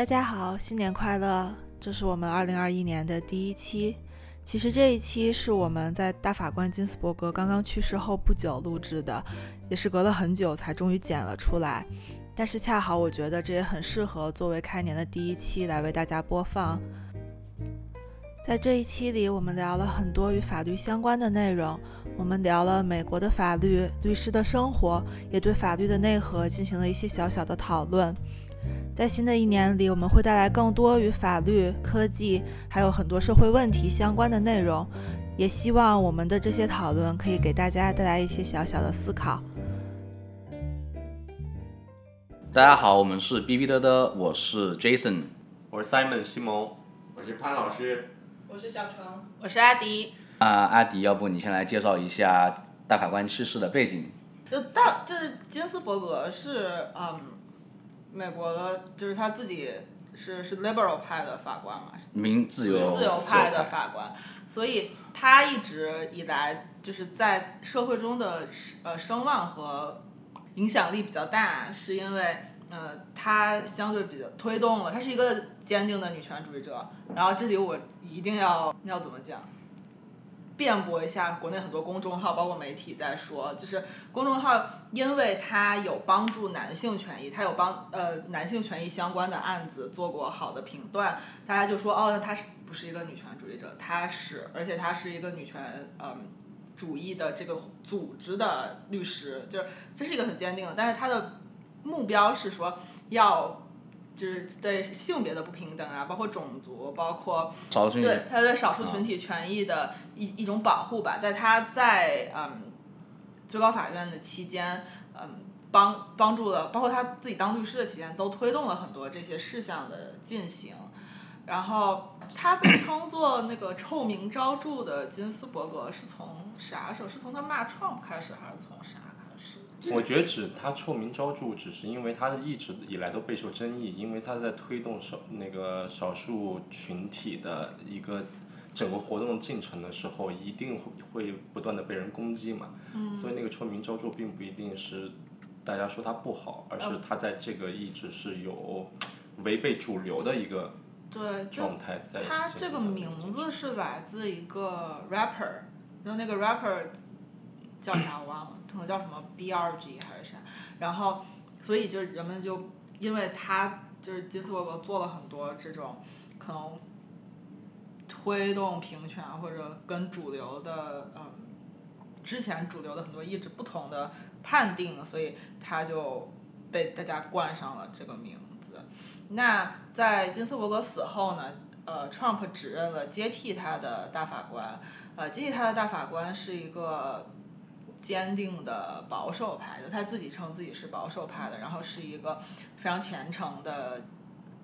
大家好，新年快乐！这是我们二零二一年的第一期。其实这一期是我们在大法官金斯伯格刚刚去世后不久录制的，也是隔了很久才终于剪了出来。但是恰好我觉得这也很适合作为开年的第一期来为大家播放。在这一期里，我们聊了很多与法律相关的内容。我们聊了美国的法律、律师的生活，也对法律的内核进行了一些小小的讨论。在新的一年里，我们会带来更多与法律、科技，还有很多社会问题相关的内容。也希望我们的这些讨论可以给大家带来一些小小的思考。大家好，我们是哔哔嘚嘚，我是 Jason，我是 Simon 西蒙，我是潘老师，我是小程，我是阿迪。啊，阿迪，要不你先来介绍一下大法官去世的背景？就大，就是金斯伯格是嗯，美国的，就是他自己是是 liberal 派的法官嘛，民自由自由派的法官，所以他一直以来就是在社会中的呃声望和影响力比较大，是因为呃他相对比较推动了，他是一个坚定的女权主义者。然后这里我一定要要怎么讲？辩驳一下，国内很多公众号，包括媒体在说，就是公众号，因为它有帮助男性权益，它有帮呃男性权益相关的案子做过好的评断，大家就说哦，那他是不是一个女权主义者？他是，而且他是一个女权嗯主义的这个组织的律师，就是这是一个很坚定的，但是他的目标是说要。就是对性别的不平等啊，包括种族，包括对他对少数群体权益的一一种保护吧。在他在嗯最高法院的期间，嗯帮帮助了，包括他自己当律师的期间，都推动了很多这些事项的进行。然后他被称作那个臭名昭著的金斯伯格，是从啥时候？是从他骂 Trump 开始，还是从啥？我觉得指他臭名昭著，只是因为他一直以来都备受争议，因为他在推动少那个少数群体的一个整个活动进程的时候，一定会会不断的被人攻击嘛。嗯所以那个臭名昭著并不一定是大家说他不好，而是他在这个一直是有违背主流的一个状态在。他这个名字是来自一个 rapper，然后那个 rapper 叫啥我忘了。可能叫什么 B.R.G 还是啥，然后，所以就人们就因为他就是金斯伯格做了很多这种可能推动平权或者跟主流的嗯之前主流的很多意志不同的判定，所以他就被大家冠上了这个名字。那在金斯伯格死后呢，呃，Trump 指认了接替他的大法官，呃，接替他的大法官是一个。坚定的保守派的，他自己称自己是保守派的，然后是一个非常虔诚的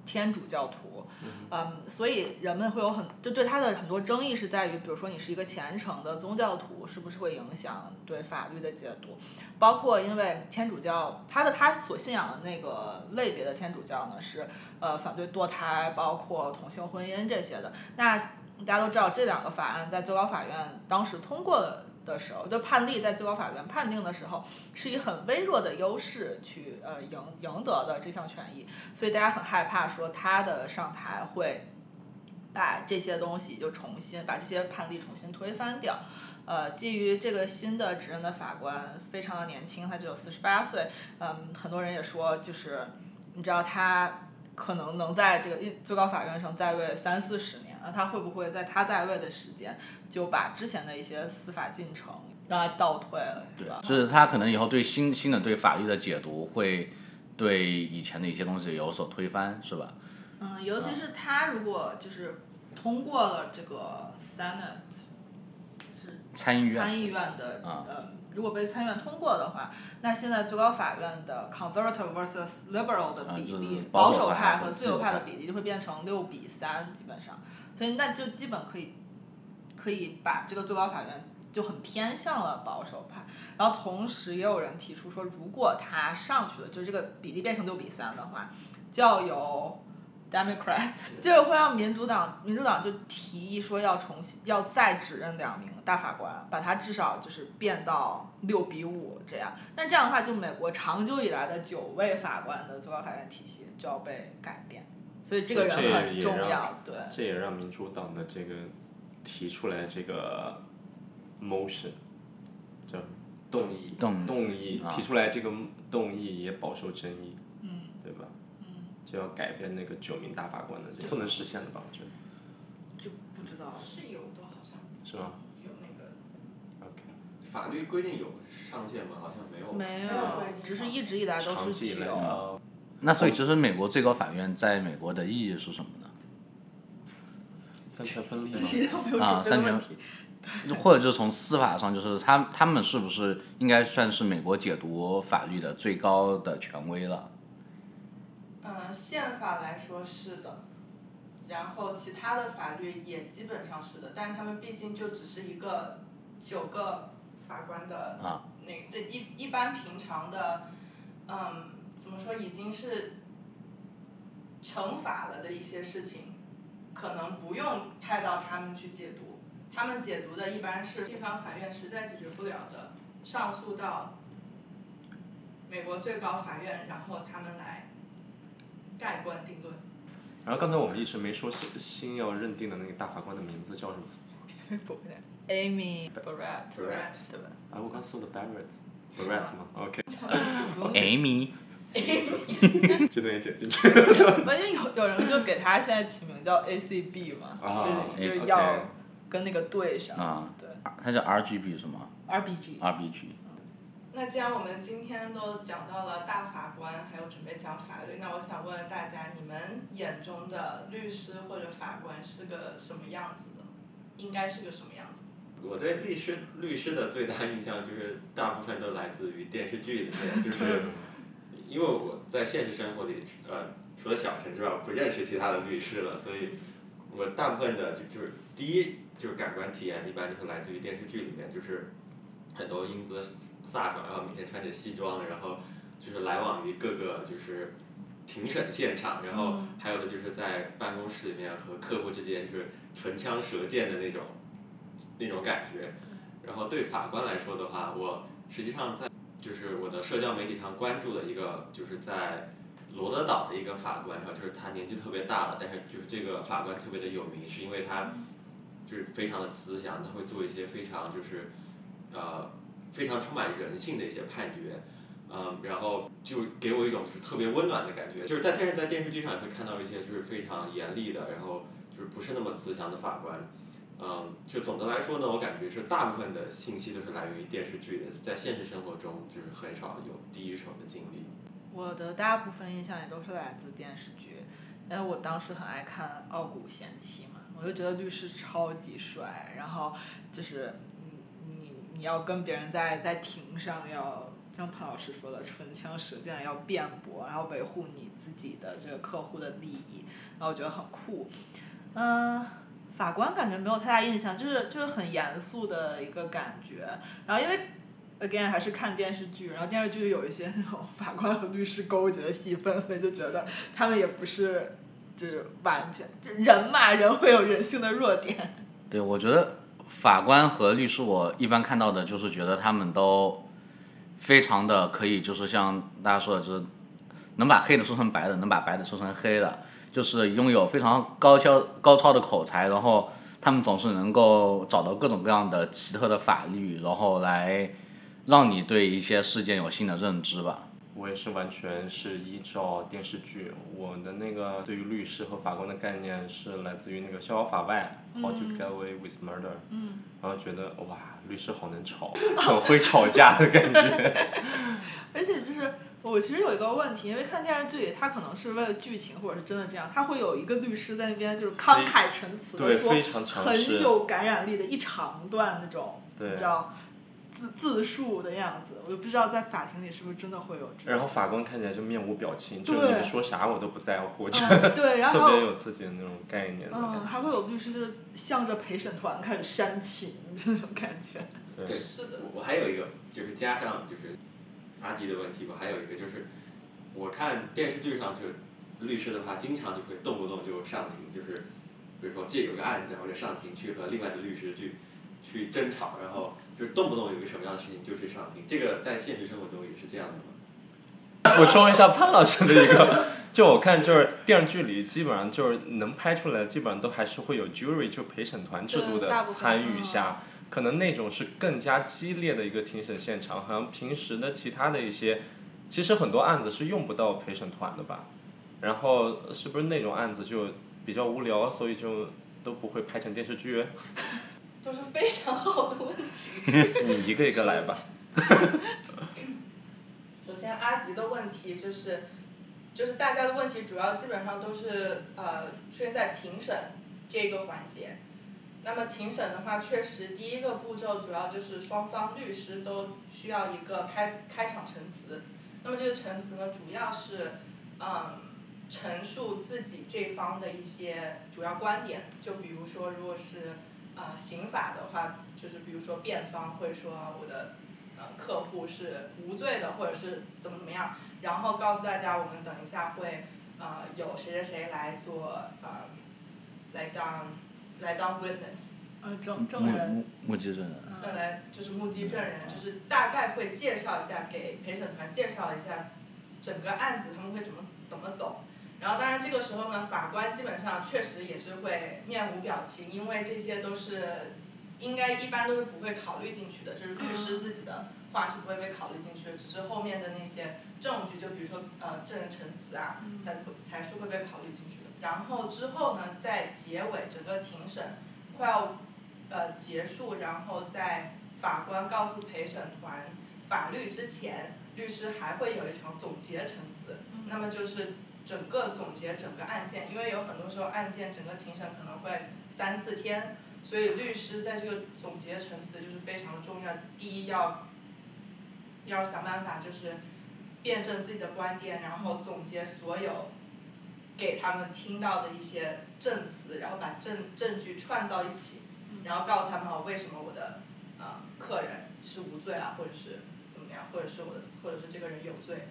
天主教徒，嗯，所以人们会有很就对他的很多争议是在于，比如说你是一个虔诚的宗教徒，是不是会影响对法律的解读？包括因为天主教他的他所信仰的那个类别的天主教呢，是呃反对堕胎，包括同性婚姻这些的。那大家都知道这两个法案在最高法院当时通过了。的时候，就判例在最高法院判定的时候，是以很微弱的优势去呃赢赢得的这项权益，所以大家很害怕说他的上台会把这些东西就重新把这些判例重新推翻掉。呃，基于这个新的指认的法官非常的年轻，他只有四十八岁，嗯，很多人也说就是你知道他可能能在这个最高法院上在位三四十。那他会不会在他在位的时间就把之前的一些司法进程让他倒退了，对吧？就是他可能以后对新新的对法律的解读会对以前的一些东西有所推翻，是吧？嗯，尤其是他如果就是通过了这个 Senate 是参议院参议院的呃，如果被参议院通过的话，那现在最高法院的 Conservative versus Liberal 的比例，保守派和自由派的比例就会变成六比三，基本上。所以那就基本可以，可以把这个最高法院就很偏向了保守派，然后同时也有人提出说，如果他上去了，就是这个比例变成六比三的话，就要由 Democrats，就是会让民主党，民主党就提议说要重新要再指认两名大法官，把它至少就是变到六比五这样，那这样的话，就美国长久以来的九位法官的最高法院体系就要被改变。所以这个人这也很重让要。对，这也让民主党的这个提出来这个 motion 叫动议动动议啊提出来这个动议也饱受争议，嗯，对吧？嗯，就要改变那个九名大法官的这个不能实现的吧？我觉得就不知道。是有的，好像是吗有那个。？OK，法律规定有上限吗？好像没有。没没有只是一直以来都是长期以来九。呃那所以其实美国最高法院在美国的意义是什么呢？三权分立吗？啊，三权，或者就是从司法上，就是他他们是不是应该算是美国解读法律的最高的权威了？嗯，宪法来说是的，然后其他的法律也基本上是的，但是他们毕竟就只是一个九个法官的啊那对一一般平常的，嗯，怎么说已经是惩罚了的一些事情，可能不用派到他们去解读，他们解读的一般是地方法院实在解决不了的，上诉到美国最高法院，然后他们来盖棺定论。然后刚才我们一直没说新新要认定的那个大法官的名字叫什么？Amy Barrett，Barrett 对吧？啊，我刚说的 Barrett，Barrett 吗？OK，Amy，这段也剪进去。关键有有人就给他现在起名叫 ACB 嘛，啊就是要跟那个对上。啊对他叫 RGB 是吗 RBG。？RBG，那既然我们今天都讲到了大法官，还有准备讲法律，那我想问问大家，你们眼中的律师或者法官是个什么样子的？应该是个什么样子？我对律师律师的最大印象就是大部分都来自于电视剧里面，就是因为我在现实生活里，呃，除了小陈之外，我不认识其他的律师了，所以我大部分的就就是第一就是感官体验，一般就是来自于电视剧里面，就是很多英姿飒爽，然后每天穿着西装，然后就是来往于各个就是庭审现场，然后还有的就是在办公室里面和客户之间就是唇枪舌剑的那种那种感觉。然后对法官来说的话，我实际上在就是我的社交媒体上关注的一个就是在罗德岛的一个法官，然后就是他年纪特别大了，但是就是这个法官特别的有名，是因为他就是非常的慈祥，他会做一些非常就是呃非常充满人性的一些判决。嗯，然后就给我一种是特别温暖的感觉，就是在但是在电视剧上也会看到一些就是非常严厉的，然后就是不是那么慈祥的法官。嗯，就总的来说呢，我感觉是大部分的信息都是来源于电视剧的，在现实生活中就是很少有第一手的经历。我的大部分印象也都是来自电视剧，因为我当时很爱看《傲骨贤妻》嘛，我就觉得律师超级帅，然后就是你你你要跟别人在在庭上要像潘老师说的唇枪舌剑要辩驳，然后维护你自己的这个客户的利益，然后我觉得很酷，嗯、法官感觉没有太大印象，就是就是很严肃的一个感觉，然后因为 again 还是看电视剧，然后电视剧有一些那种法官和律师勾结的戏份，所以就觉得他们也不是就是完全就人嘛，人会有人性的弱点。对，我觉得法官和律师，我一般看到的就是觉得他们都非常的可以，就是像大家说的，就是能把黑的说成白的，能把白的说成黑的，就是拥有非常高超高超的口才，然后他们总是能够找到各种各样的奇特的法律，然后来让你对一些事件有新的认知吧。我也是完全是依照电视剧，我的那个对于律师和法官的概念是来自于那个《逍遥法外》，How to Get Away with Murder，嗯，然后觉得哇，律师好能吵，很会吵架的感觉。而且就是我其实有一个问题，因为看电视剧里，他可能是为了剧情或者是真的这样，他会有一个律师在那边就是慷慨陈词的对，说非常强很。有感染力的一长段那种，对你知道自自述的样子，我就不知道在法庭里是不是真的会有这然后法官看起来就面无表情，就对你们说啥我都不在乎，就嗯，对，然后特别有自己的那种概念嗯，还会有律师就是向着陪审团开始煽情这种感觉。对对是的。我我还有一个就是加上就是阿迪的问题吧，还有一个就是我看电视剧上就律师的话，经常就会动不动就上庭，就是比如说借有个案子，然后就上庭去和另外的律师去去争吵，然后就是动不动有个什么样的事情就去上庭，这个在现实生活中也是这样的吗？补充一下潘老师的一个就我看，就是电视剧里基本上就是能拍出来，基本上都还是会有 jury 就陪审团制度的参与下，可能那种是更加激烈的一个庭审现场，好像平时的其他的一些，其实很多案子是用不到陪审团的吧。然后是不是那种案子就比较无聊，所以就都不会拍成电视剧？都是非常好的问题。你一个一个来吧。首先，阿迪的问题就是，就是大家的问题主要基本上都是呃出现在庭审这个环节。那么庭审的话，确实第一个步骤主要就是双方律师都需要一个开开场陈词。那么这个陈词呢，主要是嗯陈述自己这方的一些主要观点，就比如说，如果是呃刑法的话，就是比如说辩方会说我的呃客户是无罪的，或者是怎么怎么样，然后告诉大家我们等一下会呃有谁谁谁来做呃来当来当 witness，呃，证证人，目目击证人。呃来就是目击证人，就是大概会介绍一下给陪审团介绍一下整个案子他们会怎么怎么走。然后当然这个时候呢，法官基本上确实也是会面无表情，因为这些都是应该一般都是不会考虑进去的，就是律师自己的话是不会被考虑进去的，只是后面的那些证据，就比如说呃证人陈词啊，才才是会被考虑进去的。然后之后呢，在结尾整个庭审快要呃结束，然后在法官告诉陪审团法律之前，律师还会有一场总结陈词，那么就是整个总结整个案件，因为有很多时候案件整个庭审可能会三四天，所以律师在这个总结陈词就是非常重要。第一要要想办法就是辩证自己的观点，然后总结所有给他们听到的一些证词，然后把证证据串到一起，然后告诉他们哦为什么我的呃客人是无罪啊，或者是怎么样，或者是我的或者是这个人有罪。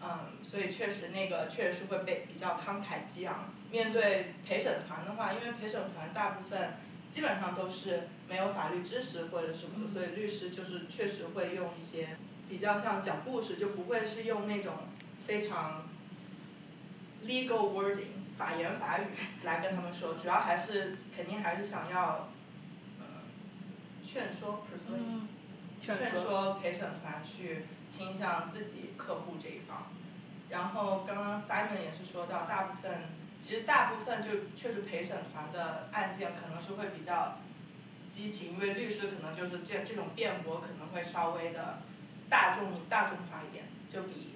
嗯，所以确实那个确实是会被比较慷慨激昂。面对陪审团的话，因为陪审团大部分基本上都是没有法律知识或者什么的，所以律师就是确实会用一些比较像讲故事，就不会是用那种非常 legal wording 法言法语来跟他们说，主要还是肯定还是想要，嗯，劝说 persuade。嗯，劝劝说，说陪审团去倾向自己客户这一方。然后刚刚 Simon 也是说到，大部分其实大部分就确实陪审团的案件可能是会比较激情，因为律师可能就是这这种辩驳可能会稍微的大众大众化一点，就比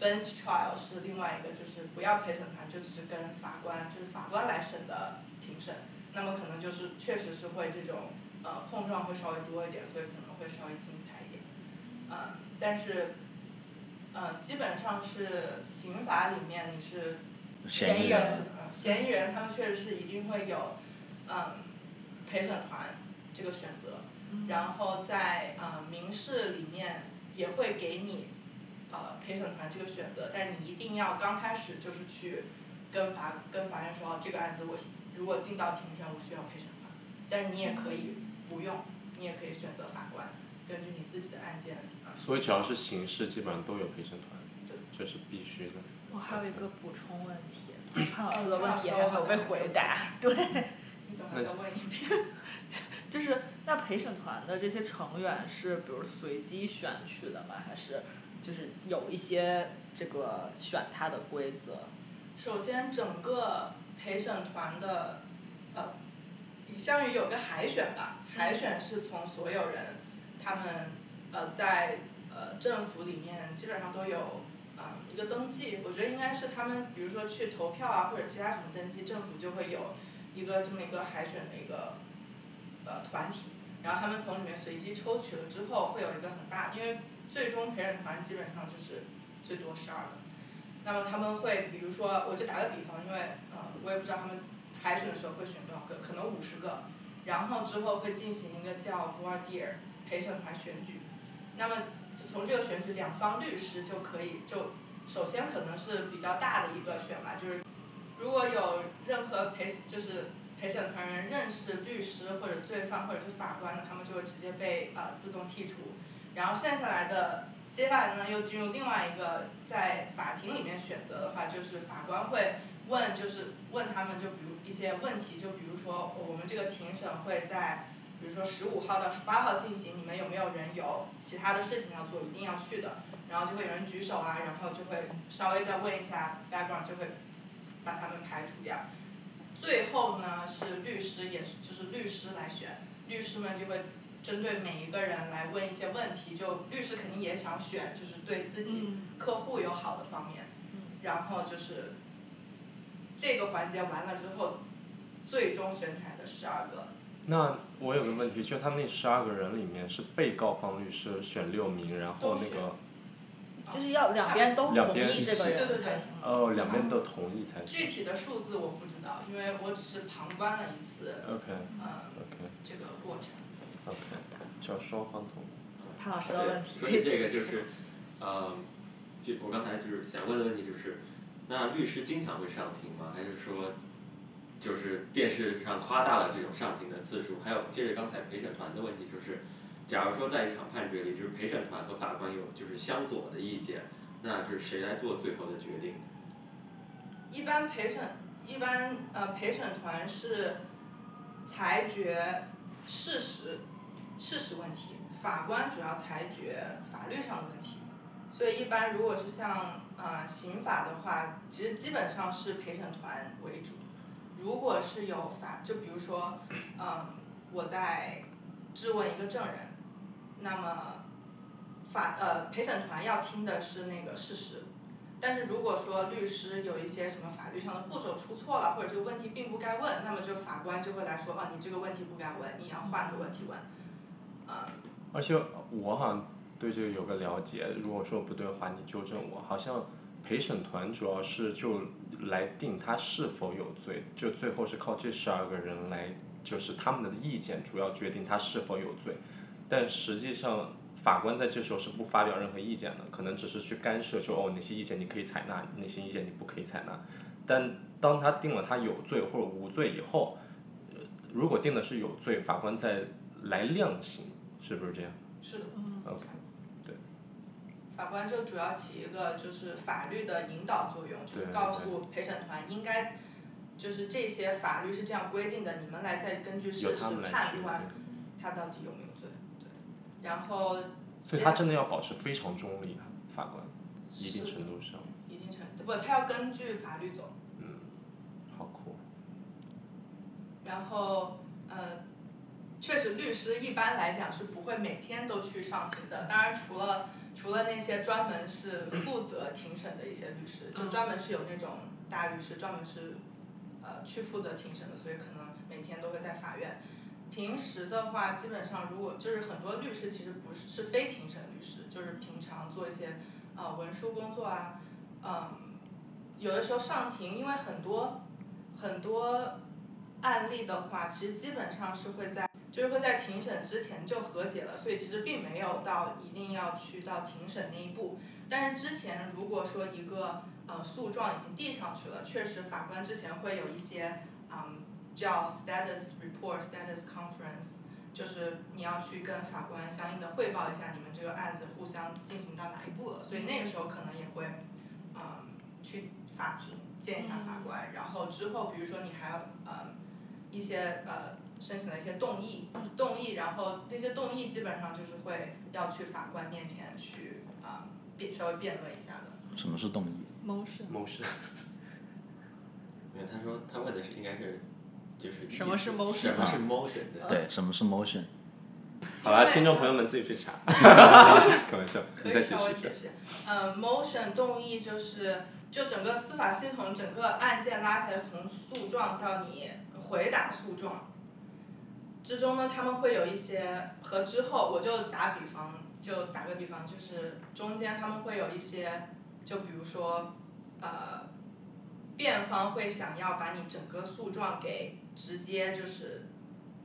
bench trial 是另外一个，就是不要陪审团，就只是跟法官就是法官来审的庭审，那么可能就是确实是会这种呃碰撞会稍微多一点，所以可能会稍微精彩一点。嗯，但是，呃，基本上是刑法里面你是嫌疑人嫌疑人他们确实是一定会有，嗯，陪审团这个选择，然后在呃民事里面也会给你，呃陪审团这个选择，但是你一定要刚开始就是去跟法跟法院说，哦这个案子我如果进到庭审我需要陪审团，但是你也可以不用，你也可以选择法官，根据你自己的案件啊。所以只要是刑事，基本上都有陪审团对，这是必须的。我还有一个补充问题，潘老师的问题还没有被回答。对，你等会儿再问一遍。就是那陪审团的这些成员是比如随机选取的吗？还是就是有一些这个选他的规则？首先，整个陪审团的，呃，相当于有个海选吧，海选是从所有人，他们呃在呃政府里面基本上都有啊、一个登记，我觉得应该是他们比如说去投票啊或者其他什么登记，政府就会有一个这么一个海选的一个呃团体，然后他们从里面随机抽取了之后，会有一个很大，因为最终陪审团基本上就是最多十二个。那么他们会，比如说，我就打个比方，因为呃，我也不知道他们海选的时候会选多少个，可能五十个，然后之后会进行一个叫 voir dire 陪审团选举。那么从这个选举，两方律师就可以就首先可能是比较大的一个选吧，就是如果有任何陪就是陪审团人认识律师或者罪犯或者是法官的，他们就会直接被呃自动剔除。然后剩下来的接下来呢，又进入另外一个在法庭里面选择的话，就是法官会问，就是问他们，就比如一些问题，就比如说我们这个庭审会在，比如说十五号到十八号进行，你们有没有人有其他的事情要做，一定要去的，然后就会有人举手啊，然后就会稍微再问一下 background，就会把他们排除掉。最后呢是律师，也是就是律师来选，律师们就会针对每一个人来问一些问题，就律师肯定也想选，就是对自己嗯客户有好的方面，然后就是这个环节完了之后，最终选出来的十二个，那我有个问题，就他那十二个人里面是被告方律师选六名，然后那个就是要两边都同意这个对对对人才行。哦两边都同意才行。具体的数字我不知道，因为我只是旁观了一次，OK 嗯，OK 这个过程。OK，叫双方同意。潘老师的问题。说起这个就是，呃，就我刚才就是想问的问题就是，那律师经常会上庭吗？还是说，就是电视上夸大了这种上庭的次数？还有接着刚才陪审团的问题就是，假如说在一场判决里，就是陪审团和法官有就是相左的意见，那就是谁来做最后的决定？一般陪审，一般呃陪审团是裁决事实，事实问题，法官主要裁决法律上的问题。所以一般如果是像呃刑法的话，其实基本上是陪审团为主。如果是有法，就比如说，嗯，我在质问一个证人，那么法呃陪审团要听的是那个事实，但是如果说律师有一些什么法律上的步骤出错了，或者这个问题并不该问，那么就法官就会来说，啊，你这个问题不该问，你要换个问题问，而且我好像对这个有个了解，如果说不对的话，你纠正我。好像陪审团主要是就来定他是否有罪，就最后是靠这十二个人来，就是他们的意见主要决定他是否有罪。但实际上，法官在这时候是不发表任何意见的，可能只是去干涉说哦哪些意见你可以采纳，哪些意见你不可以采纳。但当他定了他有罪或者无罪以后，如果定的是有罪，法官再来量刑，是不是这样？是的。OK，法官就主要起一个就是法律的引导作用，就是告诉陪审团应该，就是这些法律是这样规定的，你们来再根据事实判断。他到底有没有罪，对。然后所以他真的要保持非常中立啊，法官，一定程度上，一定程度不，他要根据法律走。嗯，好酷。然后，呃，确实，律师一般来讲是不会每天都去上庭的。当然，除了除了那些专门是负责庭审的一些律师，就专门是有那种大律师，专门是呃去负责庭审的，所以可能每天都会在法院。平时的话，基本上如果就是很多律师其实不是是非庭审律师，就是平常做一些呃文书工作啊，嗯，有的时候上庭，因为很多很多案例的话，其实基本上是会在就是会在庭审之前就和解了，所以其实并没有到一定要去到庭审那一步。但是之前如果说一个呃诉状已经递上去了，确实法官之前会有一些嗯叫 status report、status conference，就是你要去跟法官相应的汇报一下你们这个案子互相进行到哪一步了，所以那个时候可能也会嗯去法庭见一下法官，然后之后比如说你还要呃一些呃申请了一些动议，动议，然后这些动议基本上就是会要去法官面前去啊、辩稍微辩论一下的。什么是动议？motion 谋事。没有，他说他问的是应该是，就是什么是 motion 什么是 motion 的？对，什么是 motion？好了，听众朋友们自己去查。开玩笑，可以你再解释一下稍微解。释。嗯，motion 动议就是就整个司法系统整个案件拉起来，从诉状到你回答诉状之中呢，他们会有一些和之后，我就打比方，就打个比方，就是中间他们会有一些，就比如说，呃，辩方会想要把你整个诉状给直接就是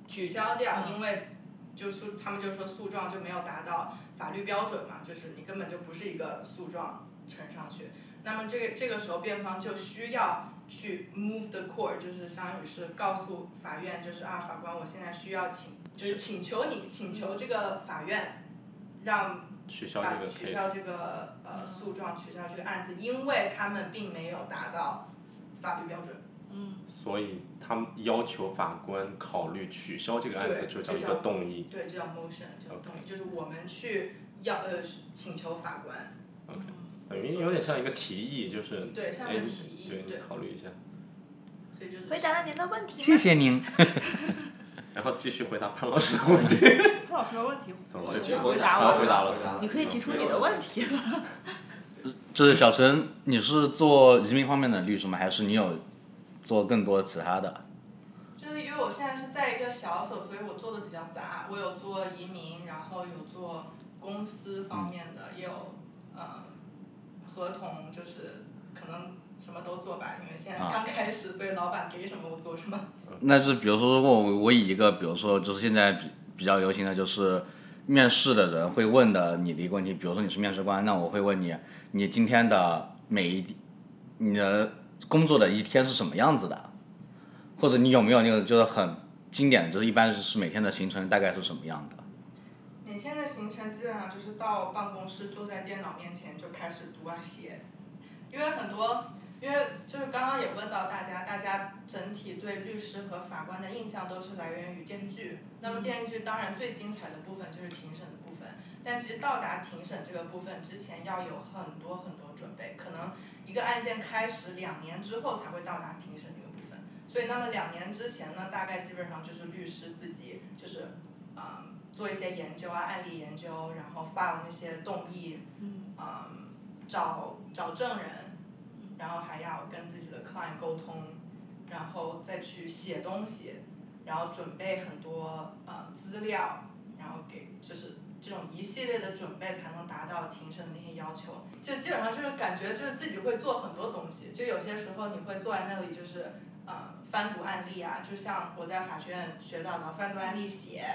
取消掉，因为就诉他们就说诉状就没有达到法律标准嘛，就是你根本就不是一个诉状呈上去。那么这个这个时候辩方就需要去 move the court，就是相当于是告诉法院，就是啊法官，我现在需要请，就是请求你请求这个法院让取消把这个取消这个呃诉状，取消这个案子，因为他们并没有达到法律标准。嗯。所以他们要求法官考虑取消这个案子，就叫一个动议。对，这叫 motion，这种动议，就是我们去要呃请求法官，等于有点像一个提议，就是对，像哎个提议，对，考虑一下，所以就是回答了您的问题？谢谢您。然后继续回答潘老师的问题。潘老师的问题，走了我继续回答我啊回答了你可以提出你的问题。就 是小陈，你是做移民方面的律师吗？还是你有做更多其他的？就是因为我现在是在一个小所，所以我做的比较杂。我有做移民，然后有做公司方面的，也有呃合同，就是可能什么都做吧。因为现在啊刚开始，所以老板给什么我做什么。那是比如说，如果我我以一个，比如说就是现在比比较流行的就是面试的人会问的你的一个问题，比如说你是面试官，那我会问你，你今天的每一你的工作的一天是什么样子的，或者你有没有那个就是很经典的，就是一般是每天的行程大概是什么样的？每天的行程基本上就是到办公室，坐在电脑面前就开始读啊写，因为很多，因为就是刚刚也问到大家，大家整体对律师和法官的印象都是来源于电视剧。那么电视剧当然最精彩的部分就是庭审的部分，但其实到达庭审这个部分之前要有很多很多准备，可能一个案件开始两年之后才会到达庭审这个部分。所以那么两年之前呢，大概基本上就是律师自己就是，嗯。做一些研究啊，案例研究，然后发那些动议，嗯，找找证人，然后还要跟自己的 client 沟通，然后再去写东西，然后准备很多呃资料，然后给就是这种一系列的准备才能达到庭审的那些要求。就基本上就是感觉就是自己会做很多东西，就有些时候你会坐在那里就是呃翻读案例啊，就像我在法学院学到的翻读案例写。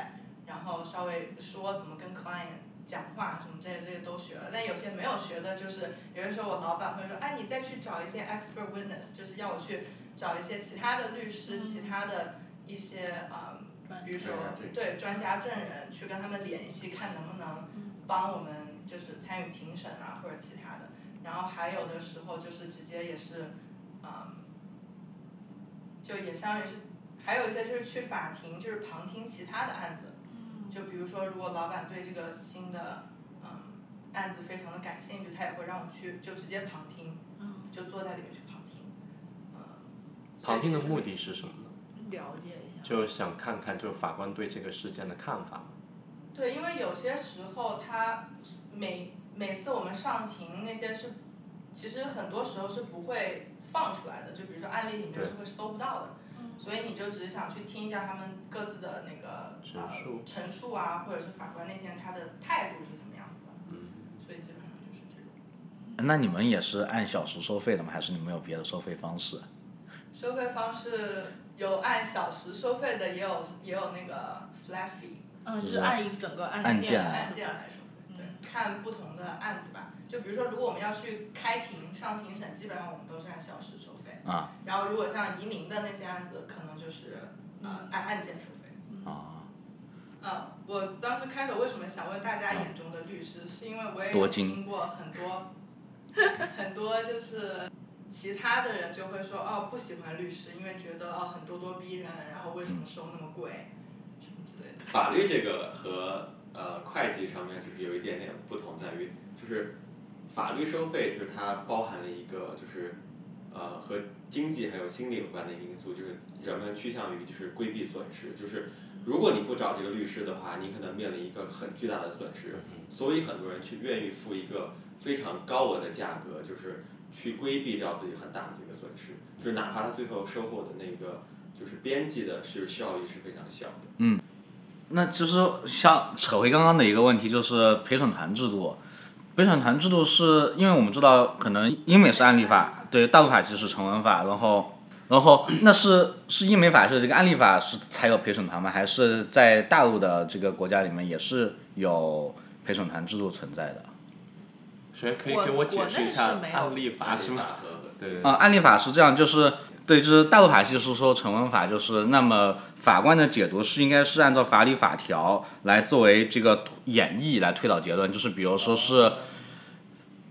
然后稍微说怎么跟 client 讲话什么这些这些都学了，但有些没有学的，就是有的时候我老板会说，哎，你再去找一些 expert witness，就是要我去找一些其他的律师、其他的一些呃，比如说对专家证人去跟他们联系，看能不能帮我们就是参与庭审啊或者其他的。然后还有的时候就是直接也是，嗯，就也相当于是，还有一些就是去法庭就是旁听其他的案子。就比如说，如果老板对这个新的嗯案子非常的感兴趣，他也会让我去就直接旁听，就坐在里面去旁听，嗯。旁听的目的是什么呢？了解一下。就想看看就法官对这个事件的看法。对，因为有些时候他每每次我们上庭那些是，其实很多时候是不会放出来的，就比如说案例里面是会搜不到的。所以你就只是想去听一下他们各自的那个陈述、呃、陈述啊，或者是法官那天他的态度是什么样子的。嗯。所以基本上就是这种。那你们也是按小时收费的吗？还是你们有别的收费方式？收费方式有按小时收费的，也有也有那个 flat fee。嗯，就是按一整个案件案件来收费，对，看不同的案子吧。就比如说，如果我们要去开庭上庭审，基本上我们都是按小时收费。啊。然后，如果像移民的那些案子，可能就是呃按案件收费。啊。呃，我当时开头为什么想问大家眼中的律师，是因为我也有听过很多 很多就是其他的人就会说哦不喜欢律师，因为觉得哦很咄咄逼人，然后为什么收那么贵，什么之类的。法律这个和呃会计上面就是有一点点不同，在于就是法律收费就是它包含了一个就是呃和经济还有心理有关的因素，就是人们趋向于就是规避损失，就是如果你不找这个律师的话，你可能面临一个很巨大的损失，所以很多人去愿意付一个非常高额的价格，就是去规避掉自己很大的这个损失，就是哪怕他最后收获的那个就是边际的是效益是非常小的。嗯。那其实像扯回刚刚的一个问题，就是陪审团制度。陪审团制度是因为我们知道，可能英美是案例法，对大陆法其实是成文法，然后，然后那是是英美法是这个案例法是才有陪审团吗？还是在大陆的这个国家里面也是有陪审团制度存在的？谁可以给我解释一下案例法是吗？对啊、案例法是这样，就是对，就是大陆法系是说成文法，就是那么法官的解读是应该是按照法理法条来作为这个演绎来推导结论，就是比如说是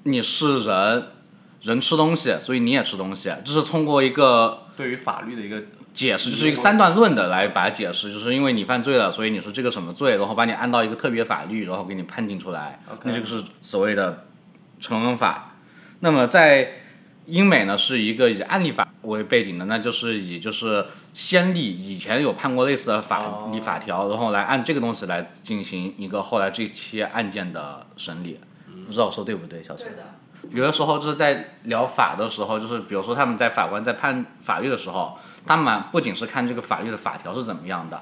你是人，人吃东西，所以你也吃东西，这是通过一个对于法律的一个解释，就是一个三段论的来把它解释，就是因为你犯罪了，所以你是这个什么罪，然后把你按到一个特别法律，然后给你判定出来那这个是所谓的成文法。那么在英美呢，是一个以案例法为背景的，那就是以就是先例以前有判过类似的法律法条，然后来按这个东西来进行一个后来这期案件的审理。不知道我说对不对，小陈对？的，有的时候就是在聊法的时候，就是比如说他们在法官在判法律的时候，他们不仅是看这个法律的法条是怎么样的，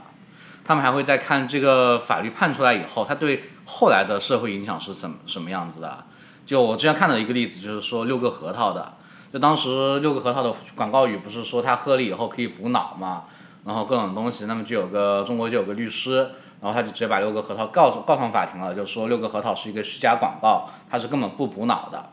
他们还会再看这个法律判出来以后，它对后来的社会影响是怎么什么样子的。就我之前看到一个例子，就是说六个核桃的，就当时六个核桃的广告语不是说他喝了以后可以补脑嘛，然后各种东西，那么就有个中国就有个律师，然后他就直接把六个核桃告告上法庭了，就说六个核桃是一个虚假广告，它是根本不补脑的。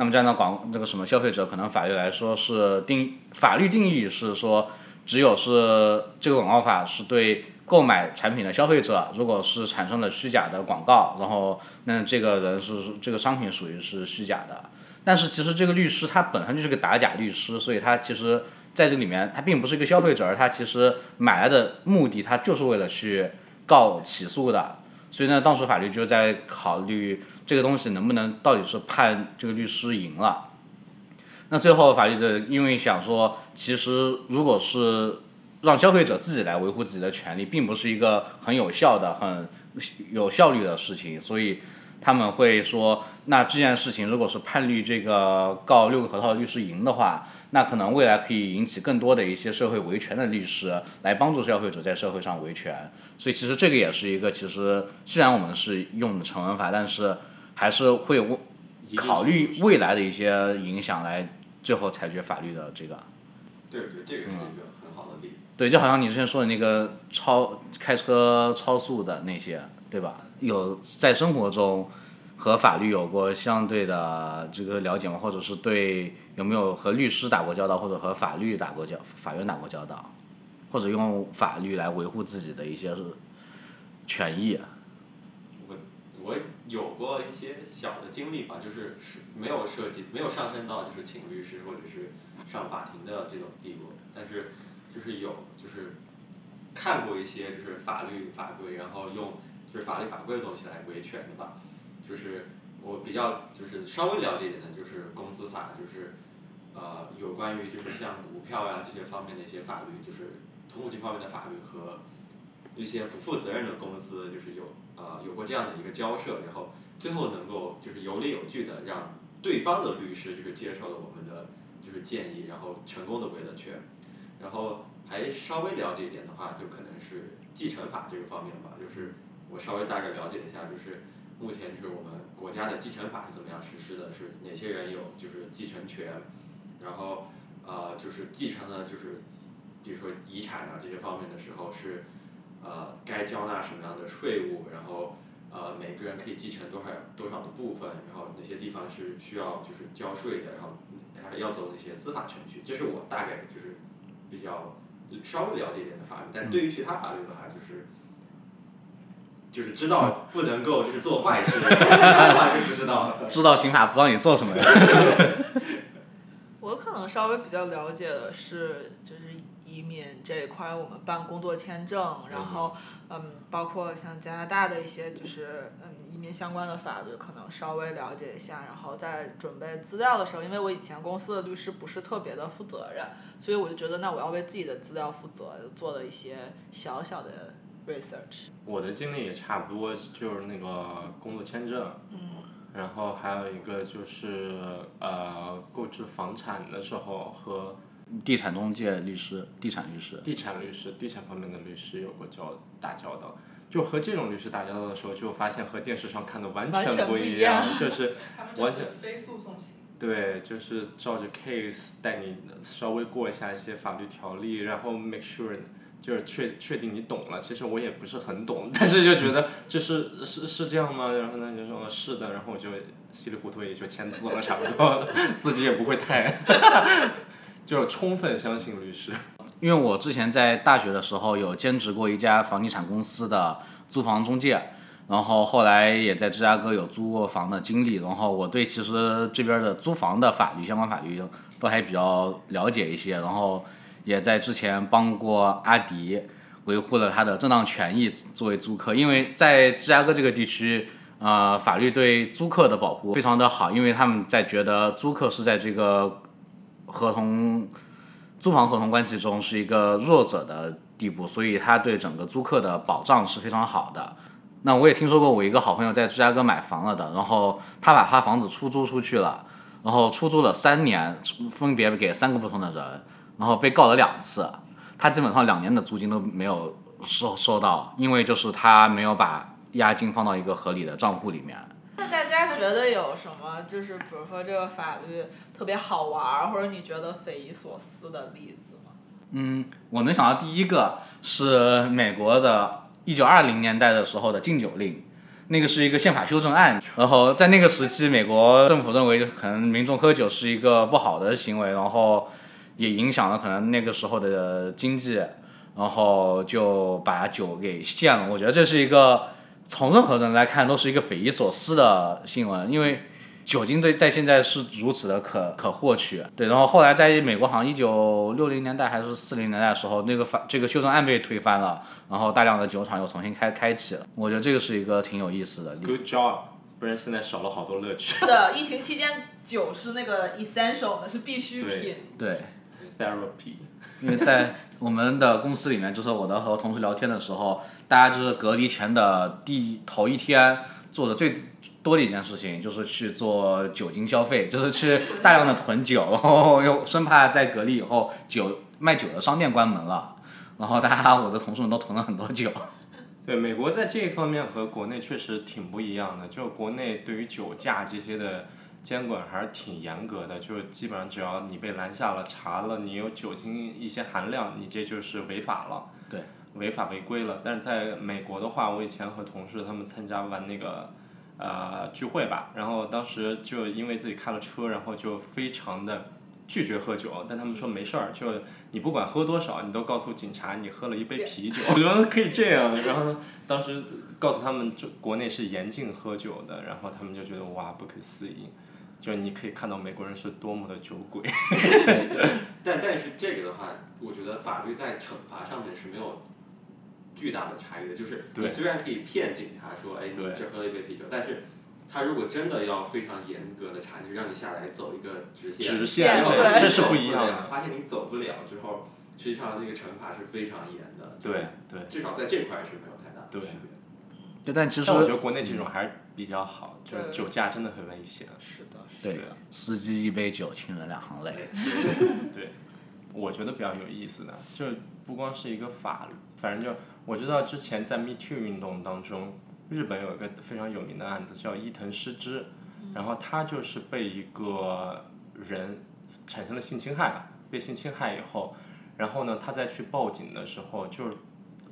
那么这样的广这个什么消费者可能法律来说是定法律定义是说，只有是这个广告法是对购买产品的消费者，如果是产生了虚假的广告，然后那这个人是这个商品属于是虚假的。但是其实这个律师他本身就是个打假律师，所以他其实在这里面他并不是一个消费者，而他其实买来的目的他就是为了去告起诉的。所以呢，当时法律就在考虑这个东西能不能到底是判这个律师赢了。那最后法律的因为想说，其实如果是让消费者自己来维护自己的权利，并不是一个很有效的、很有效率的事情，所以他们会说，那这件事情如果是判律这个告六个核桃律师赢的话，那可能未来可以引起更多的一些社会维权的律师来帮助消费者在社会上维权。所以其实这个也是一个，其实虽然我们是用的成文法，但是还是会有一定考虑未来的一些影响来最后裁决法律的这个。对对，这个是一个很好的例子。对，就好像你之前说的那个超开车超速的那些，对吧？有在生活中和法律有过相对的这个了解吗？或者是对有没有和律师打过交道，或者和法律打过交法院打过交道，或者用法律来维护自己的一些权益？我我有过一些小的经历吧，就是是没有涉及，没有上升到就是请律师或者是上法庭的这种地步，但是就是有就是看过一些就是法律法规，然后用就是法律法规的东西来维权的吧，就是我比较就是稍微了解一点的就是公司法，就是呃有关于就是像股票呀这些方面的一些法律，就是通过这方面的法律和一些不负责任的公司，就是有呃有过这样的一个交涉，然后最后能够就是有理有据的让对方的律师就是接受了我们的就是建议，然后成功的维了权，然后还稍微了解一点的话，就可能是继承法这个方面吧，就是我稍微大概了解一下，就是目前就是我们国家的继承法是怎么样实施的，是哪些人有就是继承权，然后呃就是继承的就是比如说遗产啊这些方面的时候是。呃，该交纳什么样的税务，然后呃每个人可以继承多少多少的部分，然后哪些地方是需要就是交税的，然后还要走哪些司法程序，这是我大概就是比较稍微了解一点的法律，但对于其他法律的话，就是就是知道 不能够就是做坏事，其他的话就不知道了。知道刑法不让你做什么呀？我可能稍微比较了解的是，就是移民这一块，我们办工作签证，然后嗯，包括像加拿大的一些就是嗯移民相关的法律，可能稍微了解一下。然后在准备资料的时候，因为我以前公司的律师不是特别的负责任，所以我就觉得那我要为自己的资料负责，做了一些小小的 research。我的经历也差不多，就是那个工作签证，嗯然后还有一个就是呃购置房产的时候和地产中介律师、地产律师。地产律师、地产方面的律师有过交打交道，就和这种律师打交道的时候，就发现和电视上看的完完全不不一样，样就是 完全就是非诉讼型。对，就是照着 case 带你稍微过一下一些法律条例，然后 make sure 就是确确定你懂了。其实我也不是很懂，但是就觉得这是是是这样吗？然后呢就说是的，然后我就稀里糊涂也就签字了，差不多，自己也不会太。就是充分相信律师。因为我之前在大学的时候有兼职过一家房地产公司的租房中介，然后后来也在芝加哥有租过房的经历，然后我对其实这边的租房的法律相关法律都还比较了解一些，然后也在之前帮过阿迪维护了他的正当权益作为租客，因为在芝加哥这个地区。呃，法律对租客的保护非常的好，因为他们在觉得租客是在这个合同租房合同关系中是一个弱者的地步，所以他对整个租客的保障是非常好的。那我也听说过，我一个好朋友在芝加哥买房了的，然后他把他房子出租出去了，然后出租了三年，分别给三个不同的人，然后被告了两次，他基本上两年的租金都没有收收到，因为就是他没有把。押金放到一个合理的账户里面。那大家觉得有什么就是比如说这个法律特别好玩儿，或者你觉得匪夷所思的例子吗？嗯，我能想到第一个是美国的一九二零年代的时候的禁酒令，那个是一个宪法修正案，然后在那个时期，美国政府认为可能民众喝酒是一个不好的行为，然后也影响了可能那个时候的经济，然后就把酒给限了。我觉得这是一个。从任何人来看，都是一个匪夷所思的新闻，因为酒精对在现在是如此的可可获取。对，然后后来在美国好像一九六零年代还是四零年代的时候，那个法这个修正案被推翻了，然后大量的酒厂又重新开开启了。我觉得这个是一个挺有意思的。Good job，不然现在少了好多乐趣。是的，疫情期间酒是那个 essential 的，是必需品。对。Therapy。因为在我们的公司里面，就是我的和同事聊天的时候，大家就是隔离前的第头一天做的最多的一件事情，就是去做酒精消费，就是去大量的囤酒，然后又生怕在隔离以后酒卖酒的商店关门了，然后大家我的同事们都囤了很多酒。对，美国在这一方面和国内确实挺不一样的，就国内对于酒驾这些的。监管还是挺严格的，就是基本上只要你被拦下了，查了你有酒精一些含量，你这就是违法了。对。违法违规了，但是在美国的话，我以前和同事他们参加完那个呃聚会吧，然后当时就因为自己开了车，然后就非常的拒绝喝酒，但他们说没事儿，就你不管喝多少，你都告诉警察你喝了一杯啤酒。我觉得可以这样，然后当时告诉他们，就国内是严禁喝酒的，然后他们就觉得哇不可思议。就你可以看到美国人是多么的酒鬼，但但是这个的话，我觉得法律在惩罚上面是没有巨大的差异的。就是你虽然可以骗警察说，哎，你只喝了一杯啤酒，但是他如果真的要非常严格的查，就让你下来走一个直线，直线，这是不一样的。发现你走不了之后，实际上那个惩罚是非常严的。对对。至少在这块是没有太大的区别。对，但其实我觉得国内这种还是比较好，就是酒驾真的很危险。是的，是的。司机一杯酒，亲人两行泪。对，我觉得比较有意思的，就不光是一个法律，反正就我知道之前在 Me Too 运动当中，日本有一个非常有名的案子叫伊藤诗织，然后他就是被一个人产生了性侵害吧，被性侵害以后，然后呢，他再去报警的时候就是。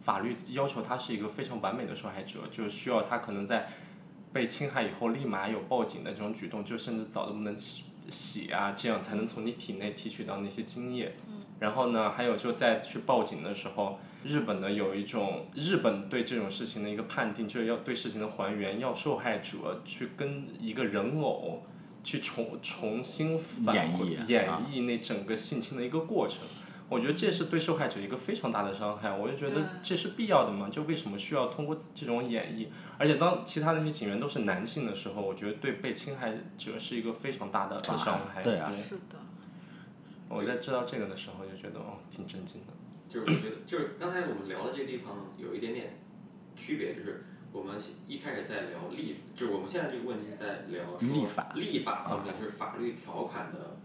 法律要求他是一个非常完美的受害者，就需要他可能在被侵害以后立马有报警的这种举动，就甚至早都不能洗洗啊，这样才能从你体内提取到那些精液。然后呢，还有就在去报警的时候，日本呢有一种日本对这种事情的一个判定，就是要对事情的还原，要受害者去跟一个人偶去重重新反演绎那整个性侵的一个过程。我觉得这是对受害者一个非常大的伤害，我就觉得这是必要的嘛？就为什么需要通过这种演绎？而且当其他那些警员都是男性的时候，我觉得对被侵害者是一个非常大的伤害。对啊，是的。我在知道这个的时候就觉得哦，挺震惊的。就是我觉得，就是刚才我们聊的这个地方有一点点区别，就是我们一开始在聊立，就是我们现在这个问题是在聊立法立法方面，就是法律条款的，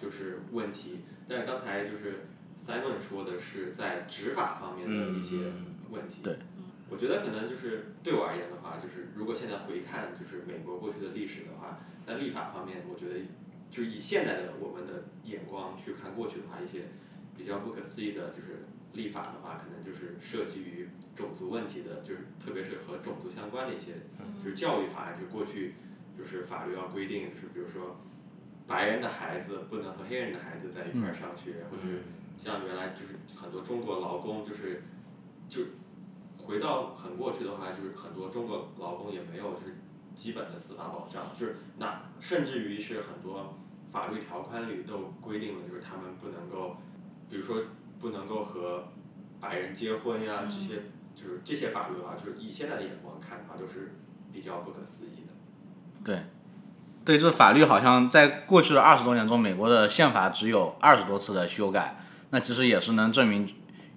就是问题。但是刚才就是。Simon 说的是在执法方面的一些问题。对。我觉得可能就是对我而言的话，就是如果现在回看就是美国过去的历史的话，在立法方面，我觉得就是以现在的我们的眼光去看过去的话，一些比较不可思议的，就是立法的话，可能就是涉及于种族问题的，就是特别是和种族相关的一些，就是教育法，就过去就是法律要规定，就是比如说。白人的孩子不能和黑人的孩子在一块儿上学，或者是像原来就是很多中国劳工就是就回到很过去的话，就是很多中国劳工也没有就是基本的司法保障，就是那甚至于是很多法律条款里都规定了，就是他们不能够，比如说不能够和白人结婚呀，这些就是这些法律的话，就是以现在的眼光看的话，都是比较不可思议的。对，对，这法律好像在过去的二十多年中，美国的宪法只有二十多次的修改，那其实也是能证明，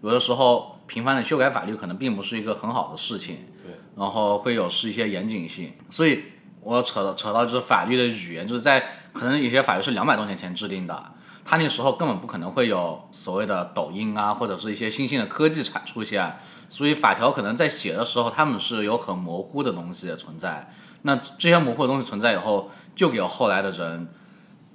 有的时候频繁的修改法律可能并不是一个很好的事情。对。然后会有失一些严谨性，所以我扯到扯到就是法律的语言，就是在可能有些法律是两百多年前制定的，它那时候根本不可能会有所谓的抖音啊，或者是一些新兴的科技产出现，所以法条可能在写的时候，他们是有很模糊的东西存在。那这些模糊的东西存在以后，就给后来的人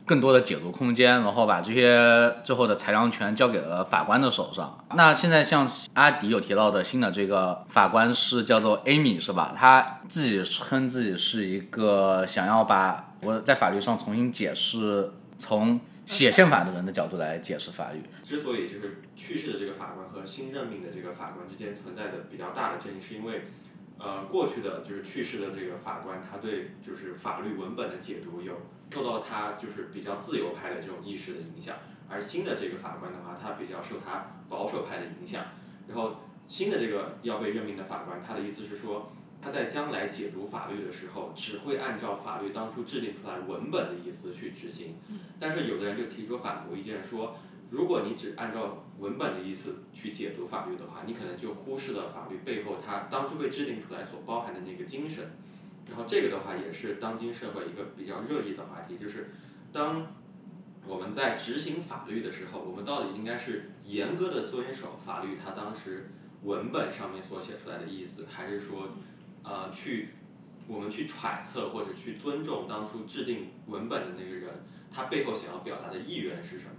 更多的解读空间，然后把这些最后的裁量权交给了法官的手上。那现在像阿迪有提到的新的这个法官是叫做 Amy 是吧？他自己称自己是一个想要把我在法律上重新解释，从写宪法的人的角度来解释法律。之所以就是去世的这个法官和新任命的这个法官之间存在的比较大的争议，是因为，呃，过去的就是去世的这个法官，他对就是法律文本的解读有受到他就是比较自由派的这种意识的影响，而新的这个法官的话，他比较受他保守派的影响。然后新的这个要被任命的法官，他的意思是说，他在将来解读法律的时候，只会按照法律当初制定出来文本的意思去执行。但是有的人就提出反驳意见说，如果你只按照文本的意思去解读法律的话，你可能就忽视了法律背后它当初被制定出来所包含的那个精神。然后这个的话也是当今社会一个比较热议的话题，就是当我们在执行法律的时候，我们到底应该是严格的遵守法律它当时文本上面所写出来的意思，还是说，呃，去我们去揣测或者去尊重当初制定文本的那个人，他背后想要表达的意愿是什么？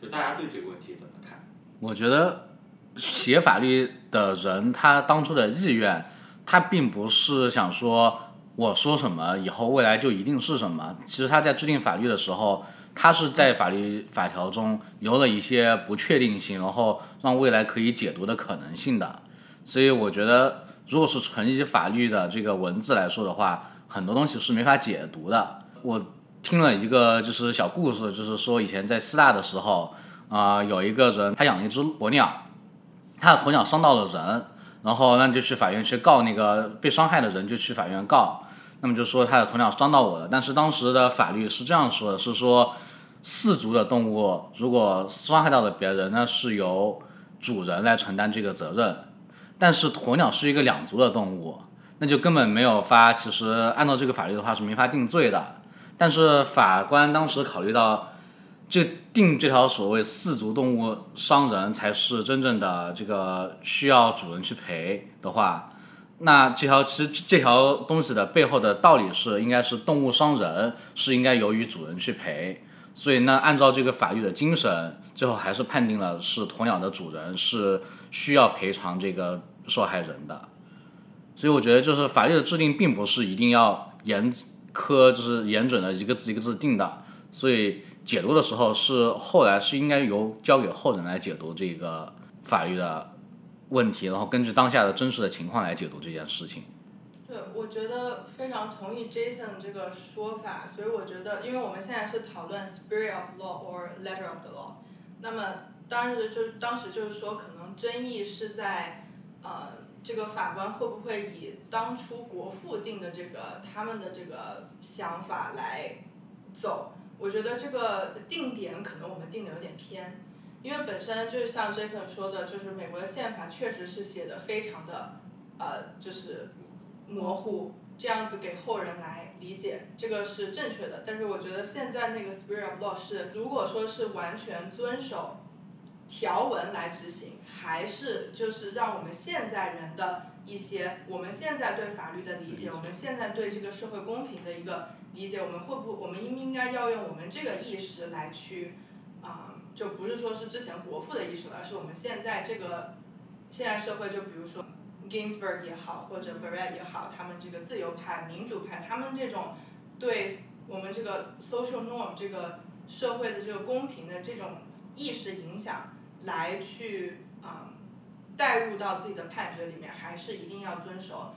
就大家对这个问题怎么看？我觉得写法律的人，他当初的意愿，他并不是想说我说什么以后未来就一定是什么。其实他在制定法律的时候，他是在法律法条中留了一些不确定性，然后让未来可以解读的可能性的。所以我觉得，如果是纯以法律的这个文字来说的话，很多东西是没法解读的。我听了一个就是小故事，就是说以前在希腊的时候，啊、有一个人他养了一只鸵鸟，他的鸵鸟伤到了人，然后那就去法院去告那个被伤害的人，就去法院告，那么就说他的鸵鸟伤到我了，但是当时的法律是这样说的，是说四足的动物如果伤害到了别人，那是由主人来承担这个责任，但是鸵鸟是一个两足的动物，那就根本没有法，其实按照这个法律的话是没法定罪的。但是法官当时考虑到，这定这条所谓四足动物伤人才是真正的这个需要主人去赔的话，那这条其实这条东西的背后的道理是，应该是动物伤人是应该由于主人去赔。所以呢，按照这个法律的精神，最后还是判定了是鸵鸟的主人是需要赔偿这个受害人的。所以我觉得，就是法律的制定并不是一定要严科，就是严准的一个字一个字定的。所以解读的时候是后来是应该由交给后人来解读这个法律的问题，然后根据当下的真实的情况来解读这件事情。对，我觉得非常同意 Jason 这个说法，所以我觉得，因为我们现在是讨论 spirit of law or letter of the law，那么当时就当时就是说，可能争议是在呃这个法官会不会以当初国父定的这个他们的这个想法来走。我觉得这个定点可能我们定的有点偏，因为本身就像 Jason 说的，就是美国的宪法确实是写的非常的呃就是模糊，这样子给后人来理解，这个是正确的。但是我觉得现在那个 spirit of law 是，如果说是完全遵守条文来执行，还是就是让我们现在人的一些我们现在对法律的理解，我们现在对这个社会公平的一个理解，我们会不我们应不应该要用我们这个意识来去，啊、就不是说是之前国父的意识了，而是我们现在这个现在社会，就比如说 Ginsburg 也好，或者 Barrett 也好，他们这个自由派、民主派，他们这种对我们这个 social norm 这个社会的这个公平的这种意识影响来去嗯带入到自己的判决里面，还是一定要遵守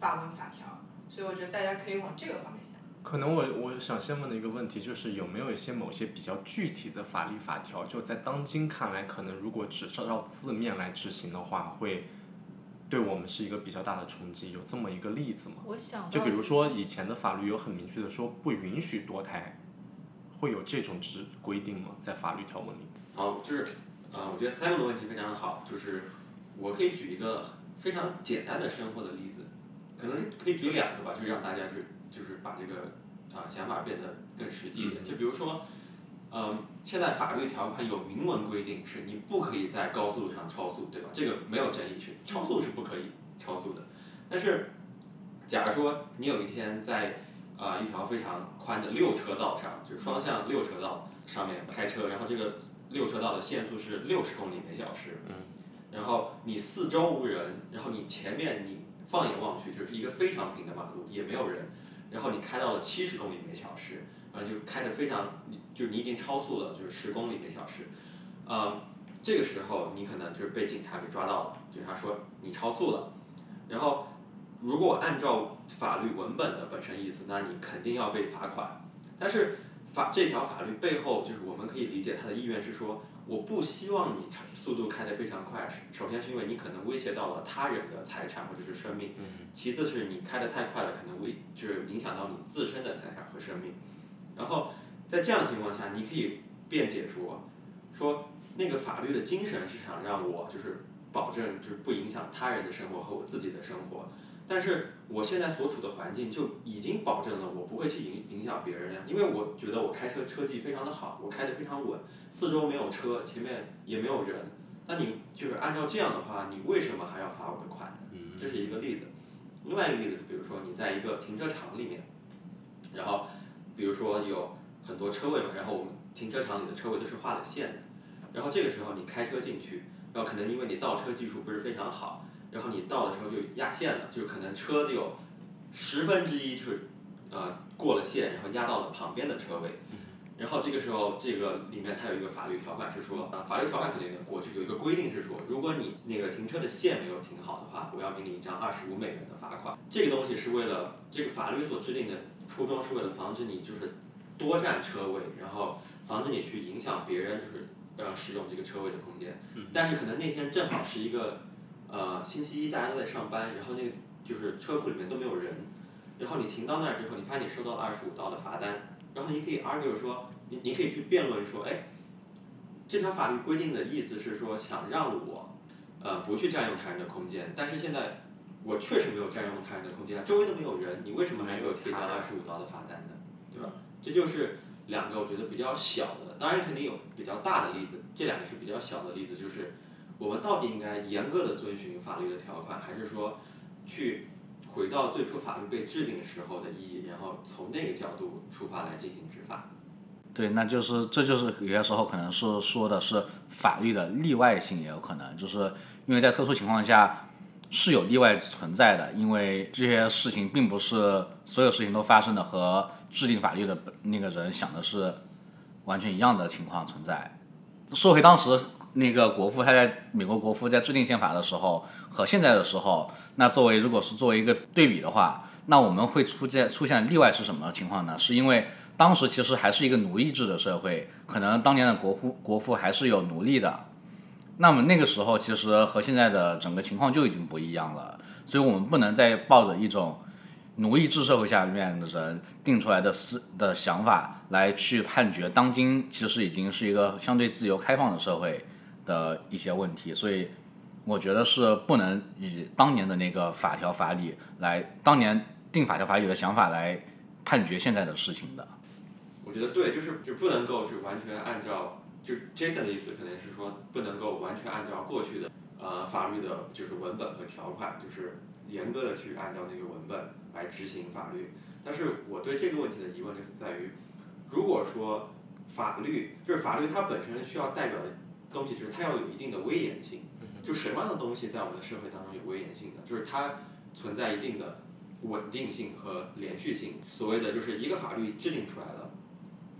法文法条。所以我觉得大家可以往这个方面想。可能我我想先问的一个问题就是有没有一些某些比较具体的法律法条，就在当今看来，可能如果只照照字面来执行的话，会对我们是一个比较大的冲击。有这么一个例子吗？我想就比如说以前的法律有很明确的说不允许堕胎，会有这种制规定吗？在法律条文里？好，就是呃，我觉得 Simon 的问题非常好，就是我可以举一个非常简单的生活的例子，可能可以举两个吧，就是让大家就就是把这个啊、想法变得更实际一点。就比如说，嗯，现在法律条款有明文规定是你不可以在高速路上超速，对吧？这个没有争议，是超速是不可以超速的。但是，假如说你有一天在啊、一条非常宽的六车道上，就是双向六车道上面开车，然后这个六车道的限速是六十公里每小时，然后你四周无人，然后你前面你放眼望去就是一个非常平的马路，也没有人，然后你开到了七十公里每小时，然后就开得非常，你就你已经超速了，就是十公里每小时，啊、这个时候你可能就是被警察给抓到了，警察说你超速了，然后如果按照法律文本的本身意思，那你肯定要被罚款。但是法这条法律背后，就是我们可以理解他的意愿是说，我不希望你速度开得非常快。首先是因为你可能威胁到了他人的财产或者是生命，其次是你开得太快了，可能危就是影响到你自身的财产和生命。然后在这样的情况下，你可以辩解说，说那个法律的精神是想让我就是保证就是不影响他人的生活和我自己的生活。但是我现在所处的环境就已经保证了我不会去影影响别人呀，因为我觉得我开车车技非常的好，我开的非常稳，四周没有车，前面也没有人。那你就是按照这样的话，你为什么还要罚我的款呢？这是一个例子。另外一个例子，就比如说你在一个停车场里面，然后比如说有很多车位嘛，然后我们停车场里的车位都是画了线的，然后这个时候你开车进去，然后可能因为你倒车技术不是非常好，然后你到的时候就压线了，就是可能车的有十分之一就是呃过了线，然后压到了旁边的车位。然后这个时候，这个里面它有一个法律条款是说，啊，法律条款肯定有点过，就有一个规定是说，如果你那个停车的线没有停好的话，我要给你一张二十五美元的罚款。这个东西是为了这个法律所制定的初衷是为了防止你就是多占车位，然后防止你去影响别人就是呃使用这个车位的空间。但是可能那天正好是一个呃星期一，大家都在上班，然后那个就是车库里面都没有人，然后你停到那儿之后，你发现你收到了二十五刀的罚单，然后你可以 argue 说，你你可以去辩论说，哎，这条法律规定的意思是说想让我呃不去占用他人的空间，但是现在我确实没有占用他人的空间，周围都没有人，你为什么还给我贴交二十五刀的罚单呢？对吧？这就是两个我觉得比较小的，当然肯定有比较大的例子，这两个是比较小的例子，就是我们到底应该严格的遵循法律的条款，还是说去回到最初法律被制定时候的意义，然后从那个角度出发来进行执法？对，那就是这就是有些时候可能是说的是法律的例外性，也有可能就是因为在特殊情况下是有例外存在的，因为这些事情并不是所有事情都发生的和制定法律的那个人想的是完全一样的情况存在。说回当时那个国父，他在美国国父在制定宪法的时候和现在的时候，那作为如果是作为一个对比的话，那我们会出现出现例外是什么情况呢？是因为当时其实还是一个奴役制的社会，可能当年的国父国父还是有奴隶的。那么那个时候其实和现在的整个情况就已经不一样了，所以我们不能再抱着一种奴役制社会下面的人定出来的思的想法来去判决当今其实已经是一个相对自由开放的社会的一些问题，所以我觉得是不能以当年的那个法条法理来当年定法条法理的想法来判决现在的事情的。我觉得对，就是就不能够是完全按照，就 Jason 的意思可能是说不能够完全按照过去的呃法律的就是文本和条款，就是严格的去按照那个文本来执行法律。但是我对这个问题的疑问就是在于，如果说法律就是法律它本身需要代表东西，就是它要有一定的威严性。就什么样的东西在我们的社会当中有威严性的，就是它存在一定的稳定性和连续性。所谓的就是一个法律制定出来了，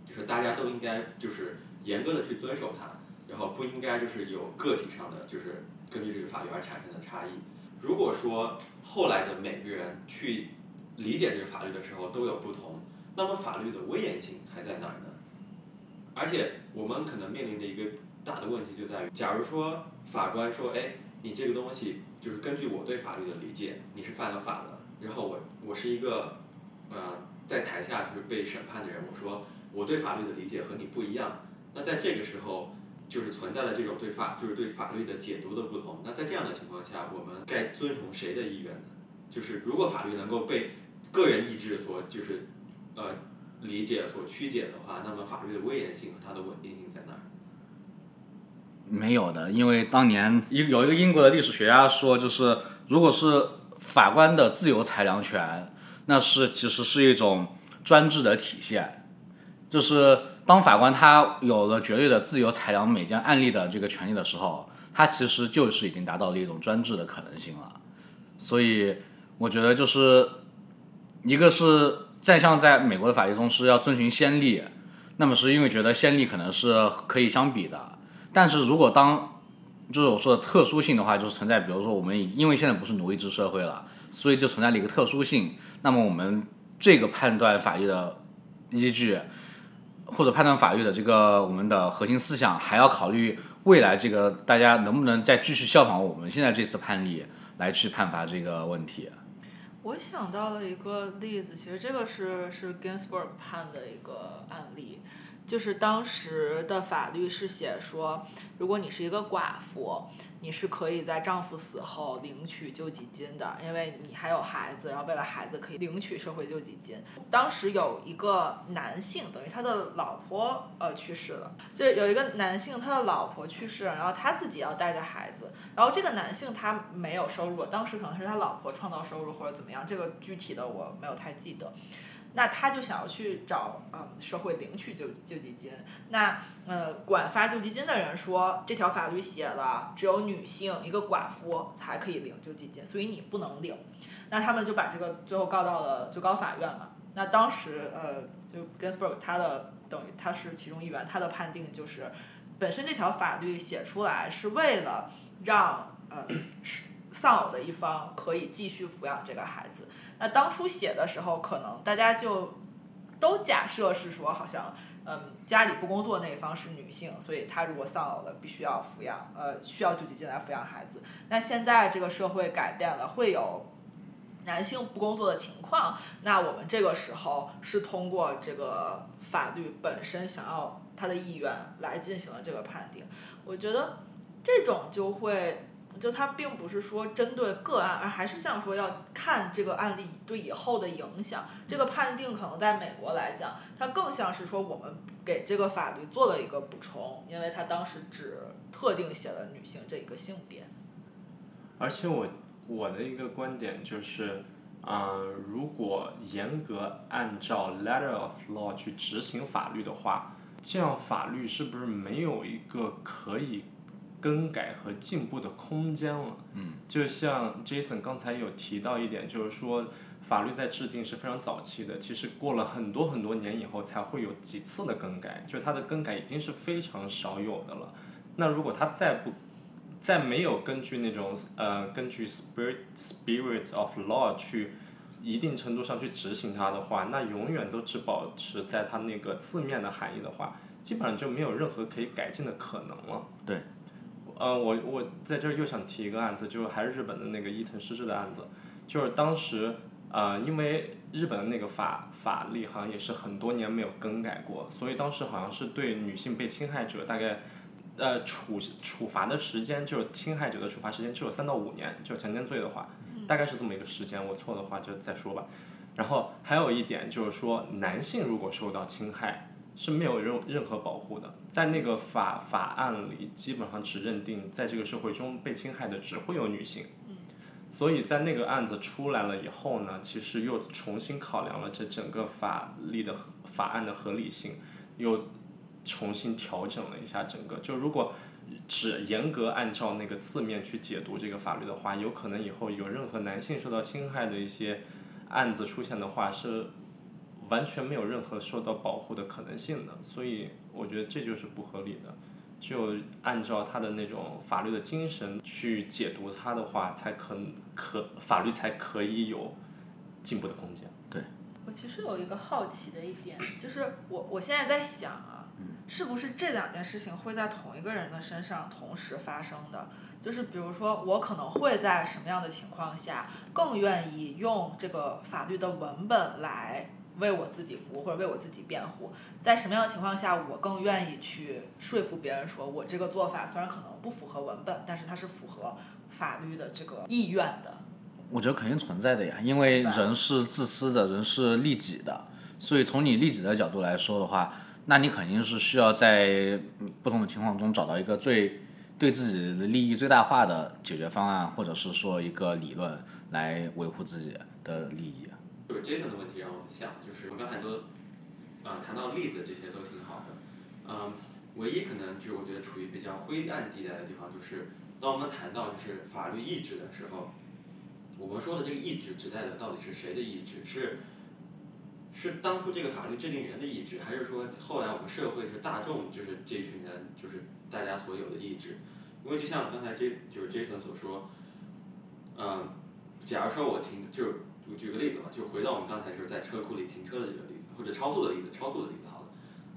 就是大家都应该就是严格的去遵守它，然后不应该就是有个体上的就是根据这个法律而产生的差异。如果说后来的每个人去理解这个法律的时候都有不同，那么法律的威严性还在哪儿呢？而且我们可能面临的一个大的问题就在于，假如说法官说，哎，你这个东西就是根据我对法律的理解，你是犯了法的，然后我我是一个呃在台下就是被审判的人，我说我对法律的理解和你不一样，那在这个时候就是存在了这种对法就是对法律的解读的不同。那在这样的情况下，我们该遵从谁的意愿呢？就是如果法律能够被个人意志所就是呃理解所曲解的话，那么法律的威严性和它的稳定性在哪？没有的，因为当年一有一个英国的历史学家说，就是如果是法官的自由裁量权，那是其实是一种专制的体现，就是当法官他有了绝对的自由裁量每件案例的这个权利的时候，他其实就是已经达到了一种专制的可能性了。所以我觉得就是一个是在像在美国的法律中是要遵循先例，那么是因为觉得先例可能是可以相比的。但是如果当就是我说的特殊性的话，就是存在，比如说我们因为现在不是奴隶制社会了，所以就存在了一个特殊性。那么我们这个判断法律的依据，或者判断法律的这个我们的核心思想，还要考虑未来这个大家能不能再继续效仿我们现在这次判例来去判罚这个问题。我想到了一个例子，其实这个是是 Ginsburg 判的一个案例，就是当时的法律是写说，如果你是一个寡妇，你是可以在丈夫死后领取救济金的，因为你还有孩子，然后为了孩子可以领取社会救济金。当时有一个男性，等于他的老婆呃去世了，就是有一个男性他的老婆去世了，然后他自己要带着孩子，然后这个男性他没有收入，当时可能是他老婆创造收入或者怎么样，这个具体的我没有太记得。那他就想要去找呃社会领取救救济金。那呃管发救济金的人说，这条法律写了，只有女性一个寡妇才可以领救济金，所以你不能领。那他们就把这个最后告到了最高法院嘛。那当时呃就 Ginsburg 他的等于他是其中一员，他的判定就是，本身这条法律写出来是为了让呃 丧偶的一方可以继续抚养这个孩子。那当初写的时候，可能大家就都假设是说，好像嗯家里不工作那一方是女性，所以她如果丧偶了，必须要抚养呃需要救济金来抚养孩子。那现在这个社会改变了，会有男性不工作的情况，那我们这个时候是通过这个法律本身想要他的意愿来进行了这个判定。我觉得这种就会。就它并不是说针对个案，而还是像说要看这个案例对以后的影响。这个判定可能在美国来讲，它更像是说我们给这个法律做了一个补充，因为它当时只特定写了女性这一个性别。而且我我的一个观点就是，嗯、如果严格按照 letter of law 去执行法律的话，这样法律是不是没有一个可以更改和进步的空间了？嗯，就像 Jason 刚才有提到一点，就是说法律在制定是非常早期的，其实过了很多很多年以后才会有几次的更改，就它的更改已经是非常少有的了。那如果它再不再没有根据那种呃根据 spirit spirit of law 去一定程度上去执行它的话，那永远都只保持在它那个字面的含义的话，基本上就没有任何可以改进的可能了。对。呃，我我在这儿又想提一个案子，就是还是日本的那个伊藤诗织的案子，就是当时呃因为日本的那个法法律好像也是很多年没有更改过，所以当时好像是对女性被侵害者大概。呃，处处罚的时间就是侵害者的处罚时间只有三到五年，就强奸罪的话，大概是这么一个时间。我错的话就再说吧。然后还有一点就是说，男性如果受到侵害是没有任任何保护的，在那个法法案里基本上只认定在这个社会中被侵害的只会有女性。所以在那个案子出来了以后呢，其实又重新考量了这整个法律的法案的合理性，又重新调整了一下整个。就如果只严格按照那个字面去解读这个法律的话，有可能以后有任何男性受到侵害的一些案子出现的话，是完全没有任何受到保护的可能性的，所以我觉得这就是不合理的。只有按照他的那种法律的精神去解读它的话，才可可法律才可以有进步的空间。对我其实有一个好奇的一点，就是我我现在在想啊，是不是这两件事情会在同一个人的身上同时发生的？就是比如说，我可能会在什么样的情况下更愿意用这个法律的文本来为我自己服务或者为我自己辩护？在什么样的情况下，我更愿意去说服别人说我这个做法虽然可能不符合文本，但是它是符合法律的这个意愿的？我觉得肯定存在的呀，因为人是自私的，人是利己的，所以从你利己的角度来说的话，那你肯定是需要在不同的情况中找到一个最对自己的利益最大化的解决方案，或者是说一个理论来维护自己的利益。就是 Jason 的问题让我想，就是我们刚才都，呃，谈到例子这些都挺好的，嗯，唯一可能就是我觉得处于比较灰暗地带的地方，就是当我们谈到就是法律意志的时候，我们说的这个意志指代的到底是谁的意志？是是当初这个法律制定人的意志，还是说后来我们社会是大众就是这群人就是大家所有的意志？因为就像刚才 J 就是 Jason 所说，嗯，假如说我停，就我举个例子嘛，就回到我们刚才就是在车库里停车的这个例子，或者超速的例子，超速的例子好了，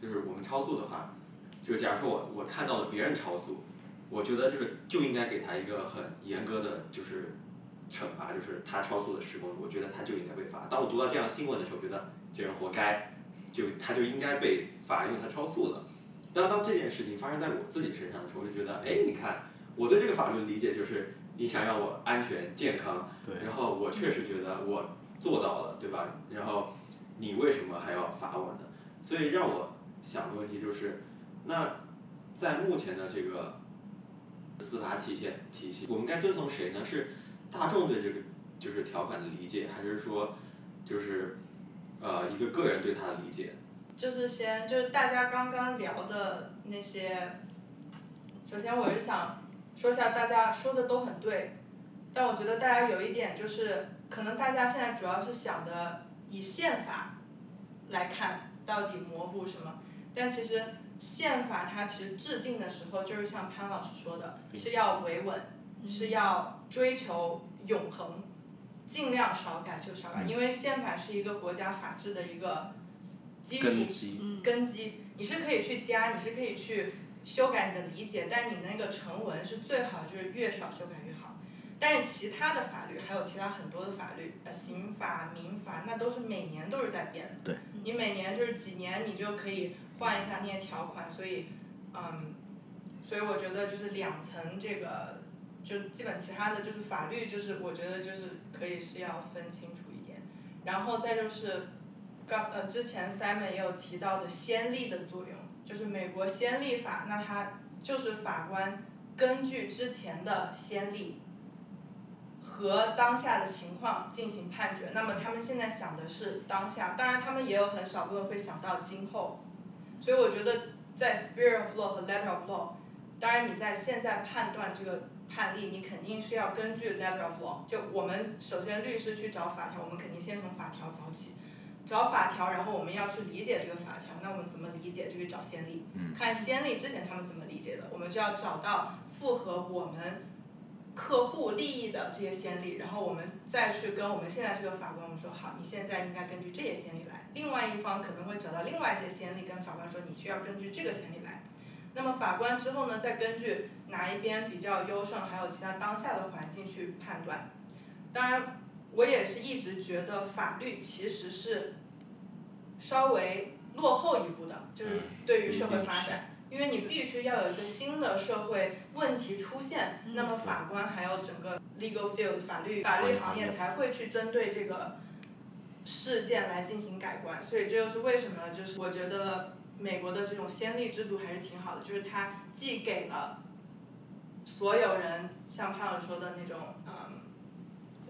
就是我们超速的话，就假如说我我看到了别人超速，我觉得就是就应该给他一个很严格的就是惩罚，就是他超速了十公里，我觉得他就应该被罚。当我读到这样的新闻的时候，觉得这人活该，就他就应该被罚，因为他超速了。当当这件事情发生在我自己身上的时候，我就觉得，哎，你看，我对这个法律的理解就是，你想让我安全健康，对然后我确实觉得我做到了，对吧？然后你为什么还要罚我呢？所以让我想的问题就是，那在目前的这个司法体现体系，我们该遵从谁呢？是大众对这个就是条款的理解，还是说就是呃一个个人对他的理解？就是先就是大家刚刚聊的那些，首先我是想说一下，大家说的都很对，但我觉得大家有一点就是，可能大家现在主要是想的以宪法来看到底模糊什么，但其实宪法它其实制定的时候，就是像潘老师说的，是要维稳，是要追求永恒，尽量少改就少改，因为宪法是一个国家法治的一个基础根基，嗯根基，你是可以去加，你是可以去修改你的理解，但你那个成文是最好就是越少修改越好。但是其他的法律还有其他很多的法律，呃，刑法、民法，那都是每年都是在变的。对。你每年就是几年，你就可以换一下那些条款，所以，嗯，所以我觉得就是两层这个，就基本其他的就是法律，就是我觉得就是可以是要分清楚一点，然后再就是。刚呃，之前 Simon 也有提到的先例的作用，就是美国先例法，那它就是法官根据之前的先例和当下的情况进行判决。那么他们现在想的是当下，当然他们也有很少部分会想到今后。所以我觉得在 Spirit of Law 和 Letter of Law，当然你在现在判断这个判例，你肯定是要根据 Letter of Law。就我们首先律师去找法条，我们肯定先从法条找起。找法条，然后我们要去理解这个法条，那我们怎么理解？就去找先例，看先例之前他们怎么理解的，我们就要找到符合我们客户利益的这些先例，然后我们再去跟我们现在这个法官我们说，好，你现在应该根据这些先例来。另外一方可能会找到另外一些先例，跟法官说，你需要根据这个先例来。那么法官之后呢，再根据哪一边比较优胜，还有其他当下的环境去判断。当然。我也是一直觉得法律其实是稍微落后一步的，就是对于社会发展，因为你必须要有一个新的社会问题出现，那么法官还有整个 legal field 法律法律行业才会去针对这个事件来进行改观，所以这就是为什么就是我觉得美国的这种先例制度还是挺好的，就是它既给了所有人像潘老师说的那种嗯。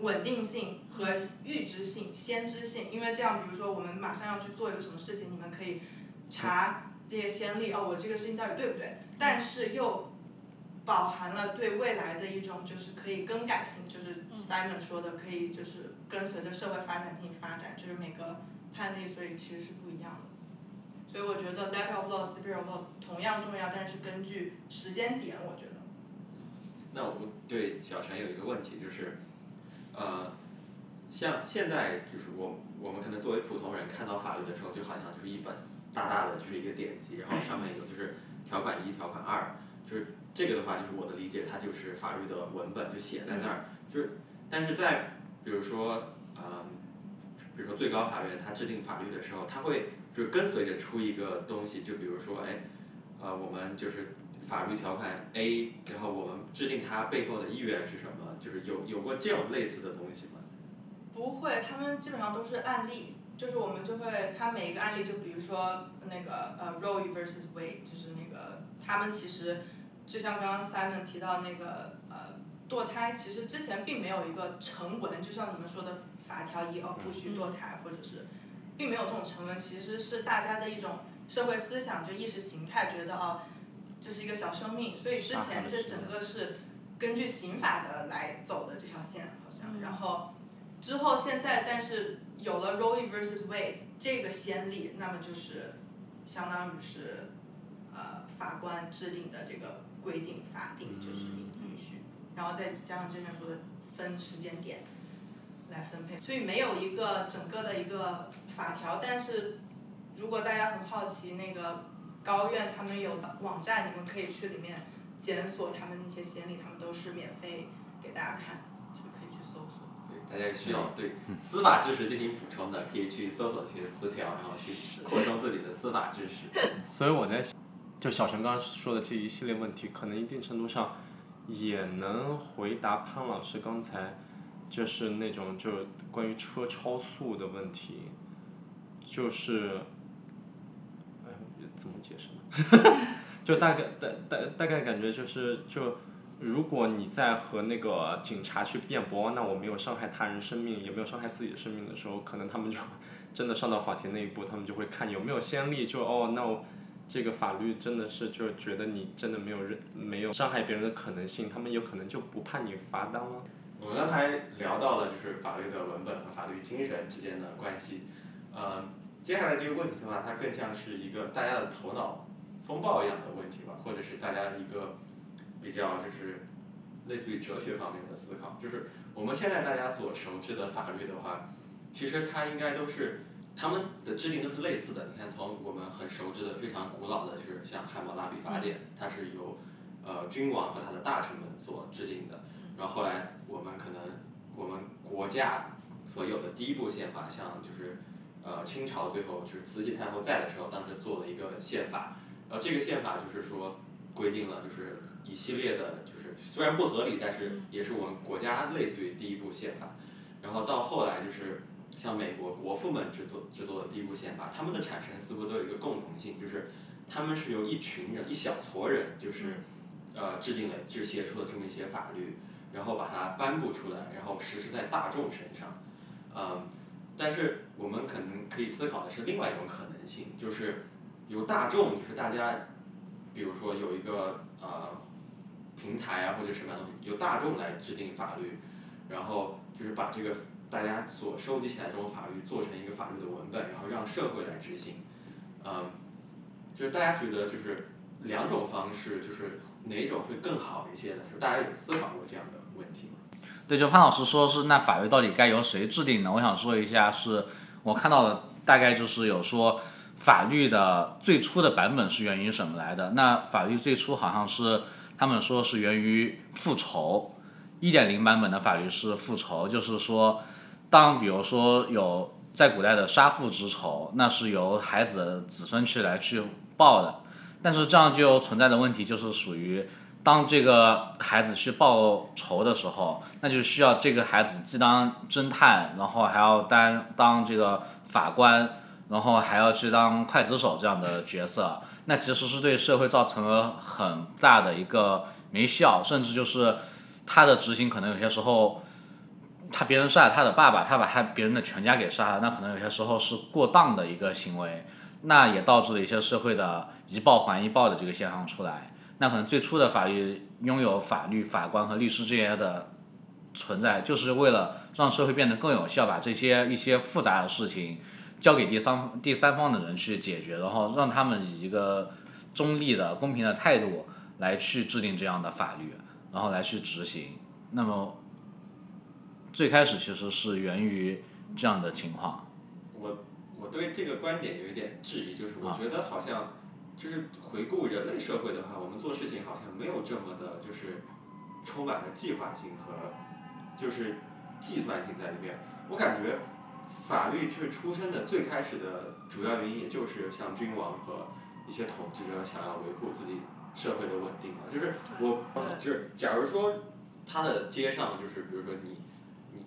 稳定性和预知性、先知性，因为这样，比如说我们马上要去做一个什么事情，你们可以查这些先例，哦，我这个事情到底对不对？但是又饱含了对未来的一种就是可以更改性，就是 Simon 说的可以就是跟随着社会发展进行发展，就是每个判例所以其实是不一样的。所以我觉得 letter of law、spirit of law 同样重要，但是根据时间点，我觉得。那我对小陈有一个问题，就是，呃，像现在就是我我们可能作为普通人看到法律的时候，就好像就是一本大大的就是一个典籍，然后上面有就是条款一、条款二，就是这个的话，就是我的理解，它就是法律的文本就写在那儿，就是但是在比如说，嗯、比如说最高法院它制定法律的时候，它会就是跟随着出一个东西，就比如说，哎，呃，我们就是法律条款 A，然后我们制定它背后的意愿是什么？就是有有过这种类似的东西吗？不会，他们基本上都是案例，就是我们就会，他每一个案例，就比如说那个呃 Roe versus Wade，就是那个他们其实就像刚刚 Simon 提到那个呃堕胎，其实之前并没有一个成文，就像你们说的法条一哦不许堕胎，或者是并没有这种成文，其实是大家的一种社会思想，就意识形态觉得哦这是一个小生命，所以之前这整个是根据刑法的来走的这条线好像，然后。之后现在，但是有了 Roe vs Wade 这个先例，那么就是相当于是呃法官制定的这个规定法定就是允允许，然后再加上之前说的分时间点来分配，所以没有一个整个的一个法条，但是如果大家很好奇那个高院他们有网站，你们可以去里面检索他们那些先例，他们都是免费给大家看，就可以去搜索。对，大家需要对司法知识进行补充的，可以去搜索这些词条，然后去扩充自己的司法知识。所以我在想，就小陈刚刚说的这一系列问题，可能一定程度上也能回答潘老师刚才就是那种就关于车超速的问题，就是，哎，怎么解释呢？就大概大大大概感觉就是就。如果你在和那个警察去辩驳，那我没有伤害他人生命，也没有伤害自己的生命的时候，可能他们就真的上到法庭那一步，他们就会看有没有先例，就哦，那我这个法律真的是就觉得你真的没有人没有伤害别人的可能性，他们有可能就不判你罚单了。我们刚才聊到了就是法律的文本和法律精神之间的关系，呃，接下来这个问题的话，它更像是一个大家的头脑风暴一样的问题吧，或者是大家一个比较就是类似于哲学方面的思考，就是我们现在大家所熟知的法律的话，其实它应该都是他们的制定都是类似的。你看，从我们很熟知的非常古老的，就是像《汉谟拉比法典》，它是由呃君王和他的大臣们所制定的。然后后来我们可能我们国家所有的第一部宪法，像就是呃清朝最后就是慈禧太后在的时候，当时做了一个宪法，然后这个宪法就是说规定了就是一系列的，就是虽然不合理，但是也是我们国家类似于第一部宪法。然后到后来就是像美国国父们制作制作的第一部宪法，他们的产生似乎都有一个共同性，就是他们是由一群人一小撮人就是呃制定了就写出了这么一些法律。然后把它颁布出来，然后实施在大众身上，嗯，但是我们可能可以思考的是另外一种可能性，就是由大众，就是大家，比如说有一个呃平台啊或者什么样的东西，由大众来制定法律，然后就是把这个大家所收集起来这种法律做成一个法律的文本，然后让社会来执行，嗯，就是大家觉得就是两种方式，就是哪种会更好一些呢？就是大家有思考过这样的？对，就潘老师说是那法律到底该由谁制定呢？我想说一下，是我看到的大概就是有说法律的最初的版本是源于什么来的？那法律最初好像是他们说是源于复仇，一点零版本的法律是复仇，就是说当比如说有在古代的杀父之仇，那是由孩子子孙去来去报的，但是这样就存在的问题就是属于。当这个孩子去报仇的时候，那就需要这个孩子既当侦探，然后还要当当这个法官，然后还要去当刽子手这样的角色。那其实是对社会造成了很大的一个没效，甚至就是他的执行可能有些时候，他别人杀了他的爸爸，他把他别人的全家给杀了，那可能有些时候是过当的一个行为，那也导致了一些社会的一报还一报的这个现象出来。那可能最初的法律拥有法律、法官和律师这些的存在，就是为了让社会变得更有效，把这些一些复杂的事情交给第三第三方的人去解决，然后让他们以一个中立的、公平的态度来去制定这样的法律，然后来去执行。那么最开始其实是源于这样的情况。我我对这个观点有一点质疑，就是我觉得好像就是回顾人类社会的话，我们做事情好像没有这么的，就是充满了计划性和就是计算性在里面。我感觉法律是出生的最开始的主要原因，也就是像君王和一些统治者想要维护自己社会的稳定嘛。就是我就是假如说他的街上就是比如说你你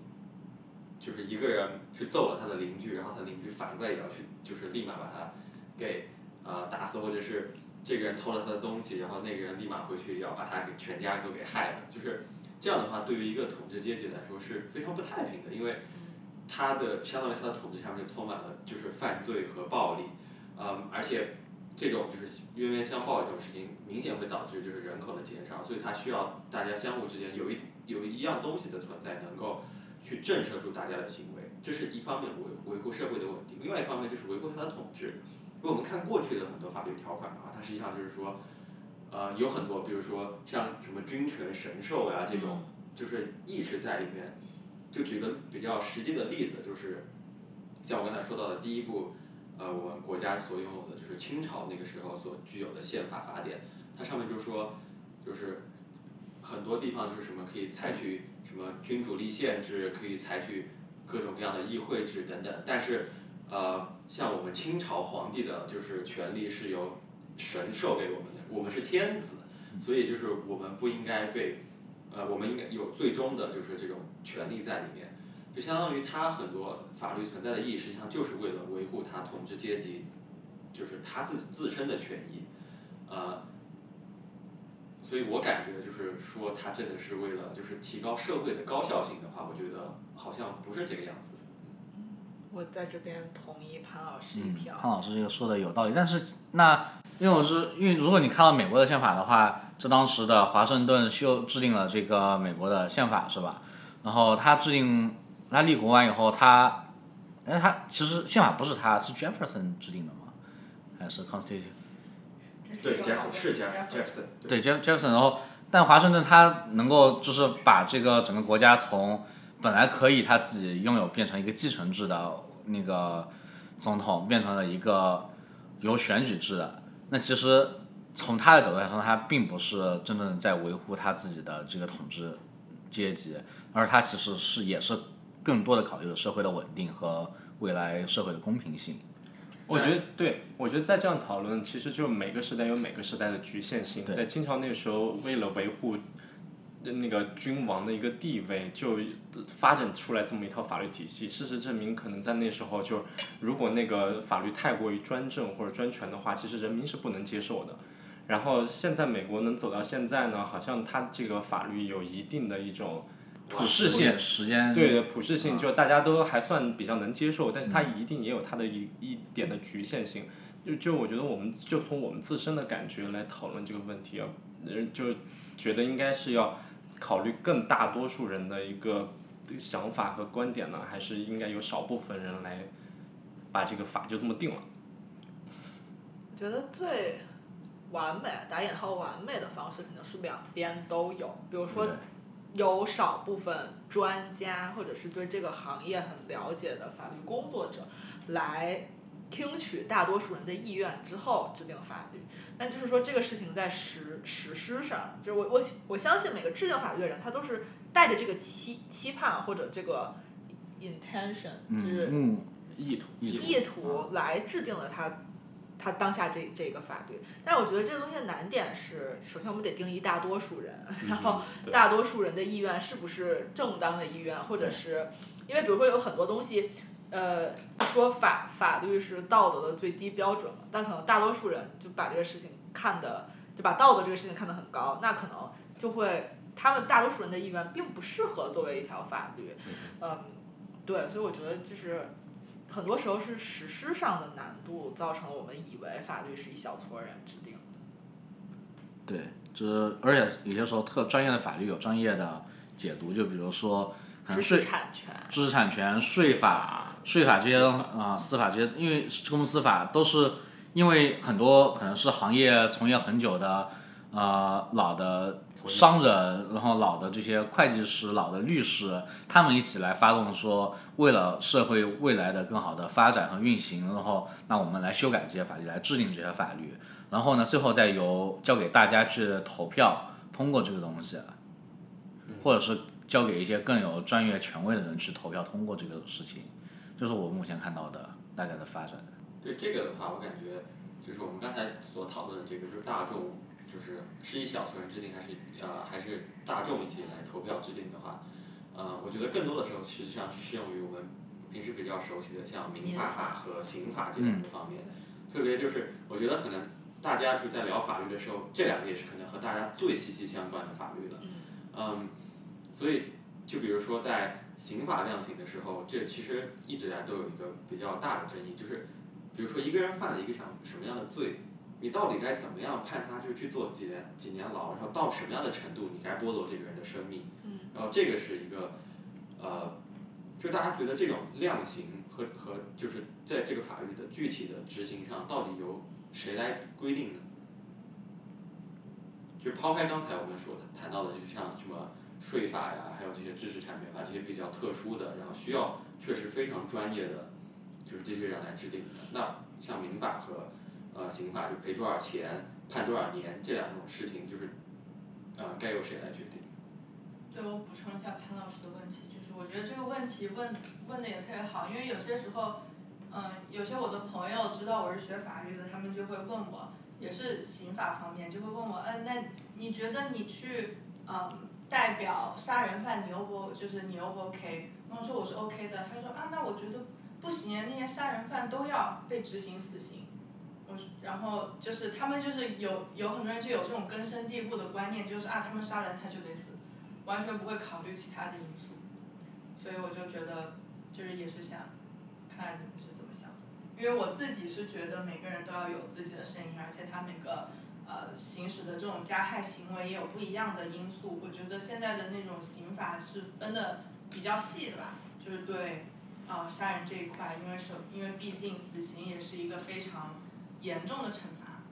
就是一个人去揍了他的邻居，然后他邻居反过来也要去就是立马把他给呃打死，或者是这个人偷了他的东西，然后那个人立马回去要把他给全家都给害了，就是这样的话，对于一个统治阶级来说是非常不太平的，因为他的相当于他的统治下面就充满了就是犯罪和暴力，嗯，而且这种就是冤冤相报这种事情，明显会导致就是人口的减少，所以他需要大家相互之间有一有一样东西的存在，能够去震慑住大家的行为，这是一方面维维护社会的稳定，另外一方面就是维护他的统治。如果我们看过去的很多法律条款的话，它实际上就是说，呃，有很多，比如说像什么君权神授呀这种，就是意识在里面。就举个比较实际的例子，就是像我刚才说到的第一部，呃，我们国家所拥有的就是清朝那个时候所具有的宪法法典，它上面就说，就是很多地方就是什么可以采取什么君主立宪制，可以采取各种各样的议会制等等，但是呃，像我们清朝皇帝的就是权力是由神授给我们的，我们是天子，所以就是我们不应该被，呃，我们应该有最终的就是这种权利在里面，就相当于他很多法律存在的意义，实际上就是为了维护他统治阶级，就是他自自身的权益，呃，所以我感觉就是说他真的是为了就是提高社会的高效性的话，我觉得好像不是这个样子。我在这边同意潘老师一嗯，票。潘老师这个说的有道理，但是那因为我是因为如果你看到美国的宪法的话，这当时的华盛顿修制定了这个美国的宪法是吧？然后他制定他立国完以后，他，哎他其实宪法不是他是 Jefferson 制定的吗？还是 Constitution？对是 Jeff Jefferson，对 Jeff Jefferson，然后但华盛顿他能够就是把这个整个国家从本来可以他自己拥有变成一个继承制的那个总统，变成了一个由选举制的。那其实从他的角度来说，他并不是真正在维护他自己的这个统治阶级，而他其实是也是更多的考虑了社会的稳定和未来社会的公平性。我觉得对，我觉得在这样讨论，其实就每个时代有每个时代的局限性。在清朝那个时候，为了维护那个君王的一个地位，就发展出来这么一套法律体系。事实证明，可能在那时候就，如果那个法律太过于专政或者专权的话，其实人民是不能接受的。然后现在美国能走到现在呢，好像它这个法律有一定的一种普适性，时间对，普适性就大家都还算比较能接受，但是它一定也有它的一一点的局限性。就就我觉得我们就从我们自身的感觉来讨论这个问题啊，呃，就觉得应该是要考虑更大多数人的一个想法和观点呢，还是应该有少部分人来把这个法就这么定了。我觉得最完美打引号完美的方式肯定是两边都有，比如说有少部分专家或者是对这个行业很了解的法律工作者来听取大多数人的意愿之后制定法律。那就是说这个事情在实实施上，就是我我我相信每个制定法律的人他都是带着这个期期盼或者这个 intention，就是意图，意图意图来制定了他他当下这这个法律。但是我觉得这个东西的难点是，首先我们得定义大多数人，然后大多数人的意愿是不是正当的意愿，或者是因为比如说有很多东西，呃，说法法律是道德的最低标准嘛，但可能大多数人就把这个事情看的就把道德这个事情看得很高，那可能就会他们大多数人的意愿并不适合作为一条法律，嗯，对，所以我觉得就是很多时候是实施上的难度造成了我们以为法律是一小撮人制定的。对，就是而且有些时候特专业的法律有专业的解读，就比如说知识产权。知识产权、税法、税法这些啊、司法这些，因为公司法都是因为很多可能是行业从业很久的呃老的商人，然后老的这些会计师、老的律师，他们一起来发动说，为了社会未来的更好的发展和运行，然后那我们来修改这些法律，来制定这些法律，然后呢，最后再由交给大家去投票通过这个东西，或者是交给一些更有专业权威的人去投票通过这个事情，这是我目前看到的大概的发展。对这个的话，我感觉就是我们刚才所讨论的这个，就是大众，就是是以小撮人制定，还是呃还是大众一起来投票制定的话，呃，我觉得更多的时候实际上是适用于我们平时比较熟悉的像民法法和刑法这两个方面，特别就是我觉得可能大家就在聊法律的时候，这两个也是可能和大家最息息相关的法律了，嗯，所以就比如说在刑法量刑的时候，这其实一直以来都有一个比较大的争议，就是比如说一个人犯了一个什什么样的罪，你到底该怎么样判他，就去做几年几年牢，然后到什么样的程度你该剥夺这个人的生命，然后这个是一个呃，就大家觉得这种量刑和和就是在这个法律的具体的执行上，到底由谁来规定呢？就抛开刚才我们说的谈到的，就是像什么税法呀，还有这些知识产权法这些比较特殊的，然后需要确实非常专业的，就是这些人来制定的。那像民法和呃刑法，就赔多少钱、判多少年这两种事情，就是呃该由谁来决定？对，我补充一下潘老师的问题，就是我觉得这个问题问问的也特别好，因为有些时候，嗯，有些我的朋友知道我是学法律的，他们就会问我，也是刑法方面，就会问我，嗯，那你觉得你去嗯代表杀人犯，你 O 不就是你 O 不 OK？然后说我是 OK 的，他说啊，那我觉得不行啊，那些杀人犯都要被执行死刑。我然后就是他们就是有有很多人就有这种根深蒂固的观念，就是啊，他们杀人他就得死。完全不会考虑其他的因素，所以我就觉得，就是也是想，看你们是怎么想的。因为我自己是觉得每个人都要有自己的声音，而且他每个呃行使的这种加害行为也有不一样的因素。我觉得现在的那种刑法是分的比较细的吧，就是对啊、呃杀人这一块，因为首因为毕竟死刑也是一个非常严重的惩罚。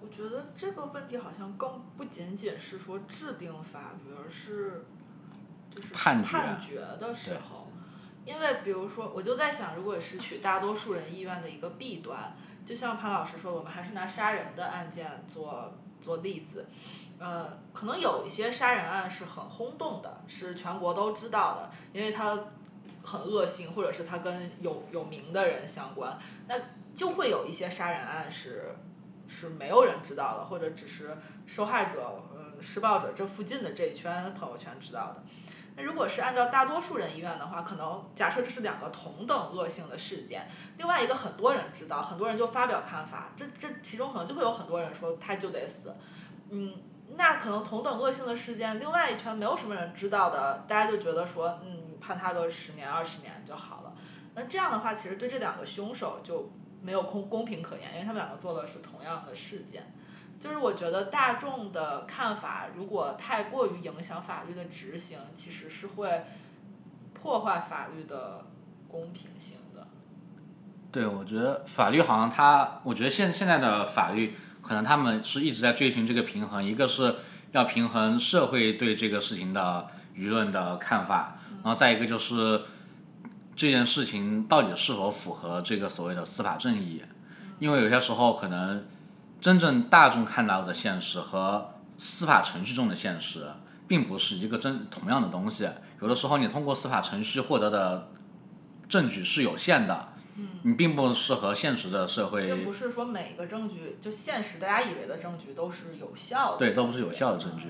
我觉得这个问题好像更不仅仅是说制定法律，而是就是判判决的时候，因为比如说，我就在想，如果是取大多数人意愿的一个弊端，就像潘老师说，我们还是拿杀人的案件做做例子，呃，可能有一些杀人案是很轰动的，是全国都知道的，因为它很恶性，或者是它跟有有名的人相关，那就会有一些杀人案是。是没有人知道的，或者只是受害者、嗯施暴者这附近的这一圈朋友圈知道的。那如果是按照大多数人意愿的话，可能假设这是两个同等恶性的事件，另外一个很多人知道，很多人就发表看法，这这其中可能就会有很多人说他就得死，嗯，那可能同等恶性的事件，另外一圈没有什么人知道的，大家就觉得说，嗯，判他个十年二十年就好了。那这样的话，其实对这两个凶手就没有公公平可言，因为他们两个做的是同样的事件。就是我觉得大众的看法如果太过于影响法律的执行，其实是会破坏法律的公平性的。对，我觉得法律好像它，我觉得现现在的法律可能他们是一直在追寻这个平衡，一个是要平衡社会对这个事情的舆论的看法，然后再一个就是这件事情到底是否符合这个所谓的司法正义，因为有些时候可能真正大众看到的现实和司法程序中的现实并不是一个真同样的东西，有的时候你通过司法程序获得的证据是有限的。你并不适合现实的社会，也不是说每个证据就现实大家以为的证据都是有效的，对，都不是有效的证据，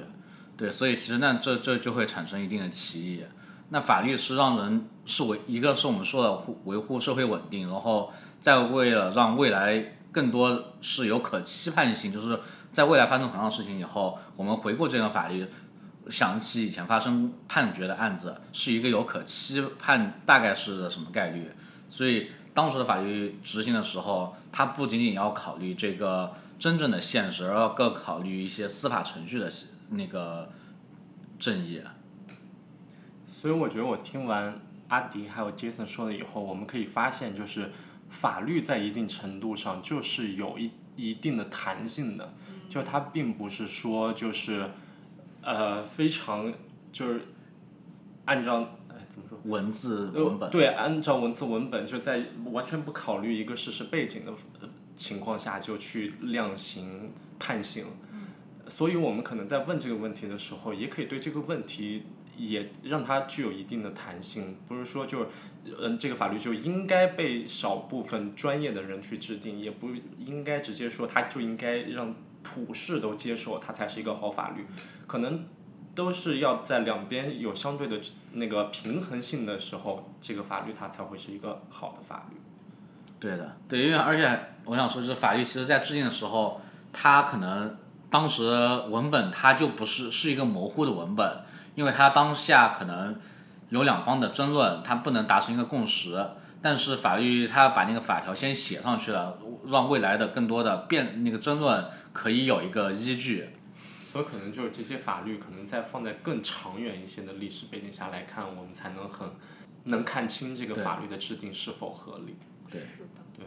对，所以其实那这这就会产生一定的歧义。那法律是让人是维一个是我们说的维护社会稳定，然后再为了让未来更多是有可期盼性，就是在未来发生同样的事情以后，我们回顾这段法律，想起以前发生判决的案子，是一个有可期盼大概是什么概率，所以。当时的法律执行的时候，它不仅仅要考虑这个真正的现实，而要更考虑一些司法程序的那个正义。所以我觉得我听完阿迪还有 Jason 说了以后，我们可以发现，就是法律在一定程度上就是有一一定的弹性的，就它并不是说就是呃非常就是按照哎怎么说？文字呃文本，对，按照文字文本，就在完全不考虑一个事实背景的呃情况下就去量刑判刑。所以我们可能在问这个问题的时候，也可以对这个问题也让它具有一定的弹性，不是说就是，嗯、这个法律就应该被少部分专业的人去制定，也不应该直接说它就应该让普世都接受，它才是一个好法律，可能都是要在两边有相对的那个平衡性的时候，这个法律它才会是一个好的法律。对的，对，因为而且我想说，就是法律其实在制定的时候，它可能当时文本它就不是是一个模糊的文本，因为它当下可能有两方的争论，它不能达成一个共识。但是法律它把那个法条先写上去了，让未来的更多的辩那个争论可以有一个依据。所以可能就是这些法律，可能在放在更长远一些的历史背景下来看，我们才能很能看清这个法律的制定是否合理。对是的。对。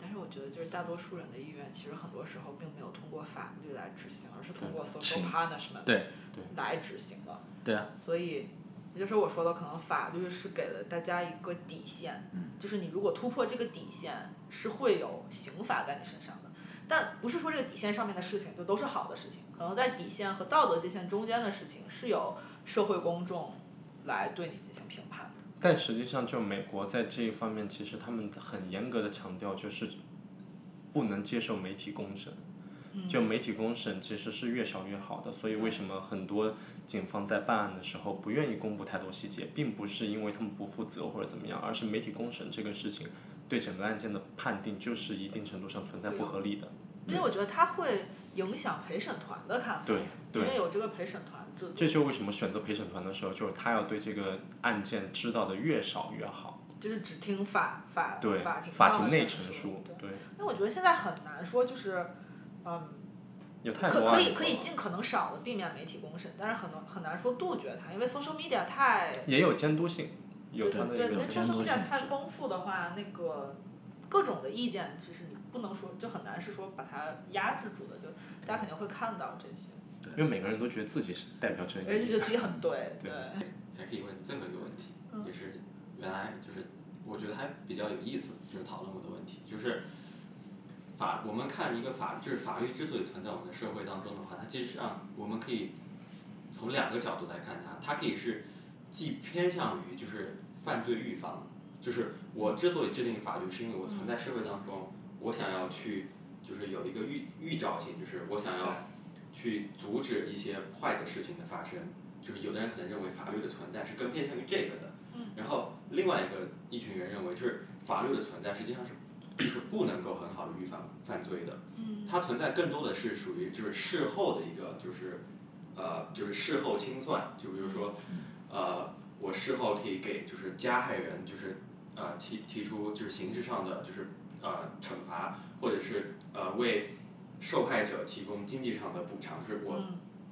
但是我觉得，就是大多数人的意愿，其实很多时候并没有通过法律来执行，而是通过 social 情 punishment 对对来执行的。对啊。所以，也就是我说的，可能法律是给了大家一个底线，就是你如果突破这个底线，是会有刑罚在你身上的。但不是说这个底线上面的事情就都是好的事情，可能在底线和道德界限中间的事情是有社会公众来对你进行评判的。但实际上，就美国在这一方面，其实他们很严格的强调，就是不能接受媒体公审。就媒体公审其实是越少越好的，所以为什么很多警方在办案的时候不愿意公布太多细节，并不是因为他们不负责或者怎么样，而是媒体公审这个事情对整个案件的判定就是一定程度上存在不合理的。因为我觉得它会影响陪审团的看法，对对因为有这个陪审团制度，这就是为什么选择陪审团的时候，就是他要对这个案件知道的越少越好。就是只听法法，法庭法庭内陈陈述，对，因为我觉得现在很难说，就是嗯，有太可可多案子了以可以尽可能少的避免媒体公审，但是很难很难说杜绝它，因为 social media 太也有监督性，有它的对对，因为 social media 太丰富的话，那个各种的意见，就是你不能说就很难是说把它压制住的，就大家肯定会看到这些，因为每个人都觉得自己是代表正义。而且觉得自己很对，对。对，还可以问最后一个问题，嗯。也是原来就是我觉得还比较有意思，就是讨论过的问题，就是法我们看一个法，就是法律之所以存在我们的社会当中的话，它其实上我们可以从两个角度来看它，它可以是既偏向于就是犯罪预防，就是我之所以制定法律，是因为我存在社会当中，我想要去就是有一个预预兆性，就是我想要去阻止一些坏的事情的发生。就是有的人可能认为法律的存在是更偏向于这个的，然后另外一个一群人认为就是法律的存在实际上是就是不能够很好的预防犯罪的，它存在更多的是属于就是事后的一个就是呃就是事后清算，就比如说呃我事后可以给就是加害人就是呃提提出就是刑事上的就是呃惩罚，或者是呃为受害者提供经济上的补偿，就是我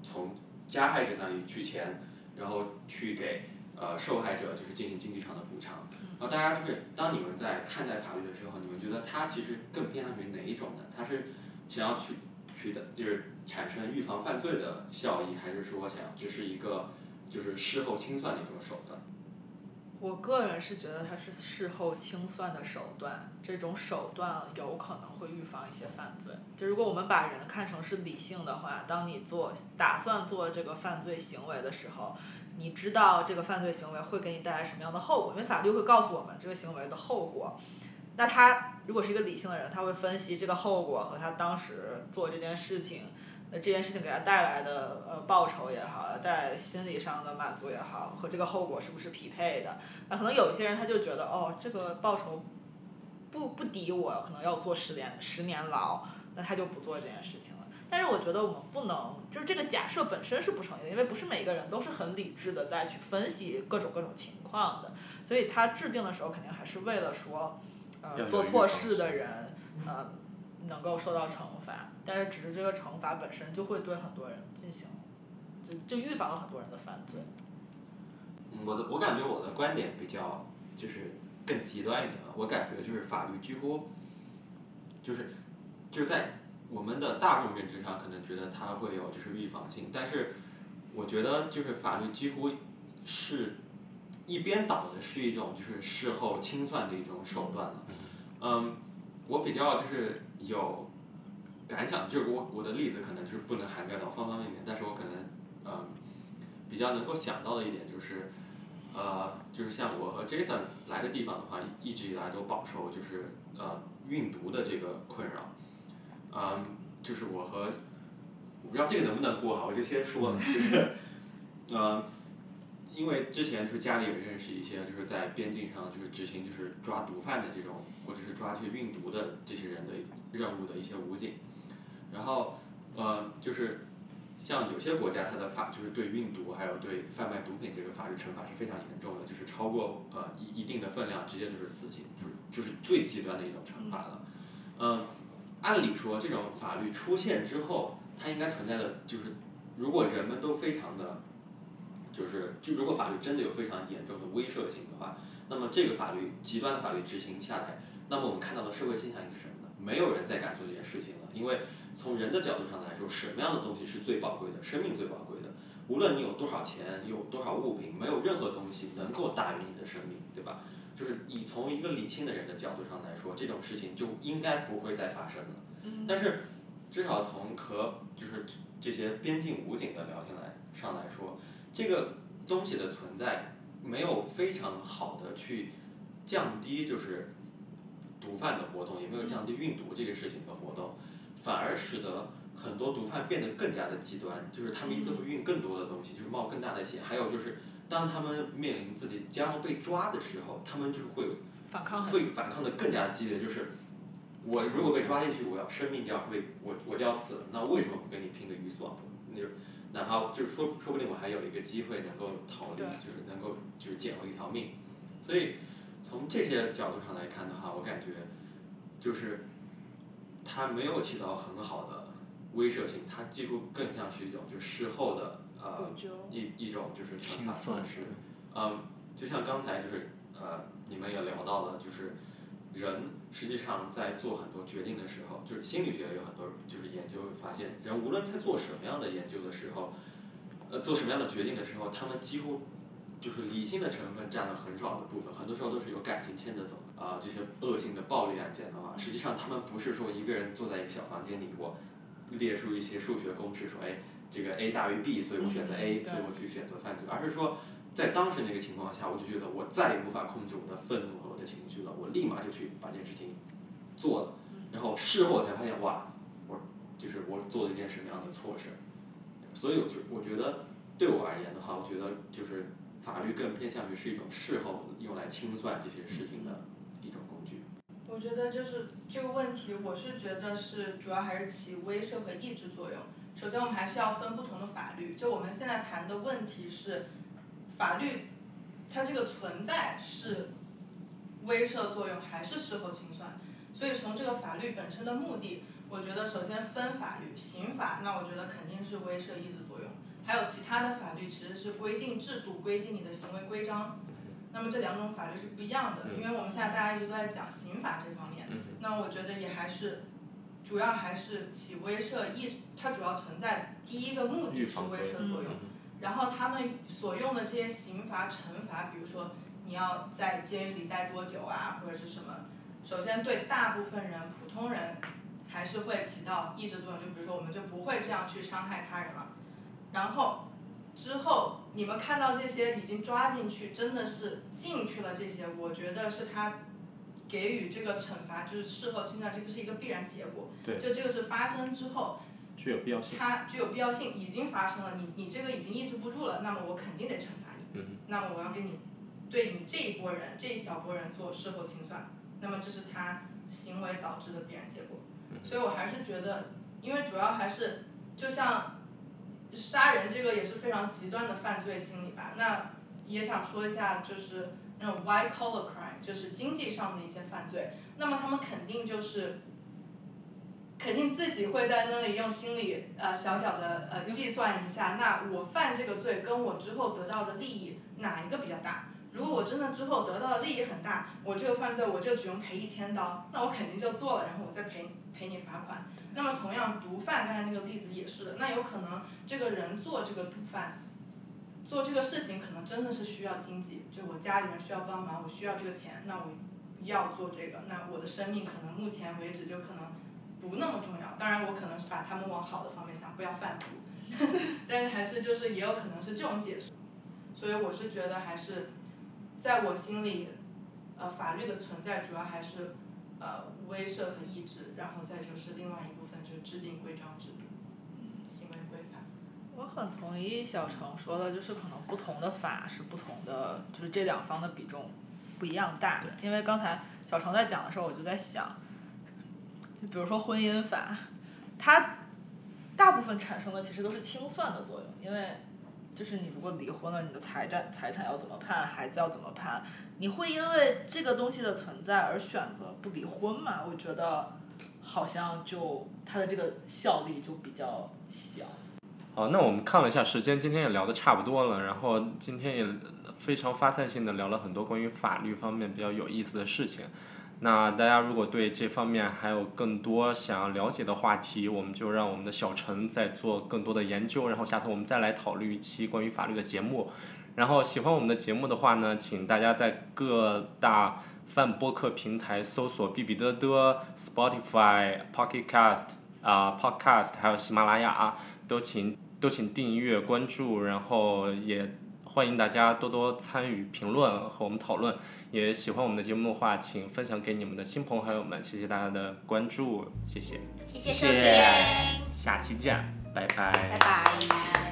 从加害者那里取钱，然后去给呃受害者就是进行经济上的补偿。然后大家就是当你们在看待法律的时候，你们觉得它其实更偏向于哪一种呢？它是想要去取得就是产生预防犯罪的效益，还是说想要只是一个就是事后清算的一种手段？我个人是觉得它是事后清算的手段，这种手段有可能会预防一些犯罪。就如果我们把人看成是理性的话，当你做打算做这个犯罪行为的时候，你知道这个犯罪行为会给你带来什么样的后果，因为法律会告诉我们这个行为的后果。那他如果是一个理性的人，他会分析这个后果和他当时做这件事情，那这件事情给他带来的呃报酬也好，带来心理上的满足也好，和这个后果是不是匹配的？那可能有一些人他就觉得哦，这个报酬不不抵我可能要坐十年十年牢，那他就不做这件事情了。但是我觉得我们不能，就是这个假设本身是不成立的，因为不是每个人都是很理智的在去分析各种各种情况的，所以他制定的时候肯定还是为了说，呃做错事的人呃能够受到惩罚，但是只是这个惩罚本身就会对很多人进行，就就预防了很多人的犯罪。嗯我的我感觉我的观点比较就是更极端一点啊，我感觉就是法律几乎就是就是在我们的大众认知上可能觉得它会有就是预防性，但是我觉得就是法律几乎是一边倒的是一种就是事后清算的一种手段了。嗯，我比较就是有感想，就是我我的例子可能是不能涵盖到方方面面，但是我可能嗯比较能够想到的一点就是。呃，就是像我和 Jason 来的地方的话，一直以来都饱受就是呃运毒的这个困扰。嗯，就是我和我不知道这个能不能过哈，我就先说了，就是 呃，因为之前就是家里有认识一些就是在边境上就是执行就是抓毒贩的这种，或者是抓这些运毒的这些人的任务的一些武警，然后呃就是。像有些国家，它的法就是对运毒还有对贩卖毒品这个法律惩罚是非常严重的，就是超过呃一一定的分量，直接就是死刑，就是就是最极端的一种惩罚了。嗯，按理说这种法律出现之后，它应该存在的就是，如果人们都非常的，就是就如果法律真的有非常严重的威慑性的话，那么这个法律极端的法律执行下来，那么我们看到的社会现象是什么呢？没有人再敢做这件事情了，因为。从人的角度上来说，什么样的东西是最宝贵的？生命最宝贵的。无论你有多少钱，有多少物品，没有任何东西能够大于你的生命，对吧？就是你从一个理性的人的角度上来说，这种事情就应该不会再发生了。但是，至少从和就是这些边境武警的聊天来上来说，这个东西的存在没有非常好的去降低就是毒贩的活动，也没有降低运毒这个事情的活动。反而使得很多毒贩变得更加的极端，就是他们一次会运更多的东西，就是冒更大的险。还有就是，当他们面临自己将要被抓的时候，他们就会反抗会反抗的更加激烈。就是我如果被抓进去，我要生命就要被我我就要死了，那为什么不跟你拼个鱼死网破？那就哪怕就是说说不定我还有一个机会能够逃离，就是能够就是捡回一条命。所以从这些角度上来看的话，我感觉就是。他没有起到很好的威慑性，他几乎更像是一种就事后的呃一一种就是惩罚方式。嗯，就像刚才就是呃你们也聊到了，就是人实际上在做很多决定的时候，就是心理学有很多就是研究发现，人无论在做什么样的研究的时候，呃做什么样的决定的时候，他们几乎就是理性的成分占了很少的部分，很多时候都是由感情牵着走。啊，这些恶性的暴力案件的话，实际上他们不是说一个人坐在一个小房间里，我列出一些数学公式，说哎，这个 a 大于 b，所以我选择 a，所以我去选择犯罪，而是说在当时那个情况下，我就觉得我再也无法控制我的愤怒和我的情绪了，我立马就去把这件事情做了，然后事后才发现哇，我就是我做了一件什么样的错事，所以我就我觉得对我而言的话，我觉得就是法律更偏向于是一种事后用来清算这些事情的一种工具。我觉得就是这个问题，我是觉得是主要还是起威慑和抑制作用。首先，我们还是要分不同的法律。就我们现在谈的问题是，法律它这个存在是威慑作用还是事后清算？所以从这个法律本身的目的，我觉得首先分法律，刑法那我觉得肯定是威慑抑制作用。还有其他的法律其实是规定制度、规定你的行为规章。那么这两种法律是不一样的，因为我们现在大家一直都在讲刑法这方面，那我觉得也还是，主要还是起威慑抑，它主要存在第一个目的是威慑作用，然后他们所用的这些刑罚惩罚，比如说你要在监狱里待多久啊，或者是什么，首先对大部分人普通人还是会起到抑制作用，就比如说我们就不会这样去伤害他人了，然后。之后，你们看到这些已经抓进去，真的是进去了。这些，我觉得是他给予这个惩罚，就是事后清算，这个是一个必然结果。对。就这个是发生之后。具有必要性。它具有必要性，已经发生了，你你这个已经抑制不住了，那么我肯定得惩罚你。嗯。那么我要给你，对你这一波人，这一小波人做事后清算，那么这是他行为导致的必然结果。嗯。所以我还是觉得，因为主要还是，就像。杀人这个也是非常极端的犯罪心理吧？那也想说一下，就是那种 white collar crime，就是经济上的一些犯罪，那么他们肯定就是。肯定自己会在那里用心理呃小小的呃计算一下，那我犯这个罪跟我之后得到的利益哪一个比较大？如果我真的之后得到的利益很大，我这个犯罪我就只用赔一千刀，那我肯定就做了，然后我再赔赔你罚款。那么同样，毒贩刚才那个例子也是的，那有可能这个人做这个毒贩，做这个事情可能真的是需要经济，就我家里人需要帮忙，我需要这个钱，那我要做这个，那我的生命可能目前为止就可能不那么重要。当然，我可能是把他们往好的方面想，不要贩毒，但是还是就是也有可能是这种解释。所以我是觉得还是，在我心里，呃，法律的存在主要还是呃威慑和抑制，然后再就是另外一部分就是制定规章制度，我很同意小程说的，就是可能不同的法是不同的，就是这两方的比重不一样大。因为刚才小程在讲的时候，我就在想，就比如说婚姻法，它大部分产生的其实都是清算的作用，因为就是你如果离婚了，你的财产财产要怎么判，孩子要怎么判，你会因为这个东西的存在而选择不离婚吗？我觉得好像就它的这个效力就比较小。好，那我们看了一下时间，今天也聊得差不多了，然后今天也非常发散性的聊了很多关于法律方面比较有意思的事情。那大家如果对这方面还有更多想要了解的话题，我们就让我们的小陈再做更多的研究，然后下次我们再来讨论一期关于法律的节目。然后喜欢我们的节目的话呢，请大家在各大泛播客平台搜索“哔哔嘚嘚”、Spotify、Pocket Cast 啊、Podcast，还有喜马拉雅啊，都请都请订阅关注，然后也欢迎大家多多参与评论和我们讨论。也喜欢我们的节目的话，请分享给你们的亲朋好友们。谢谢大家的关注，谢谢，谢谢下期见，拜拜拜拜。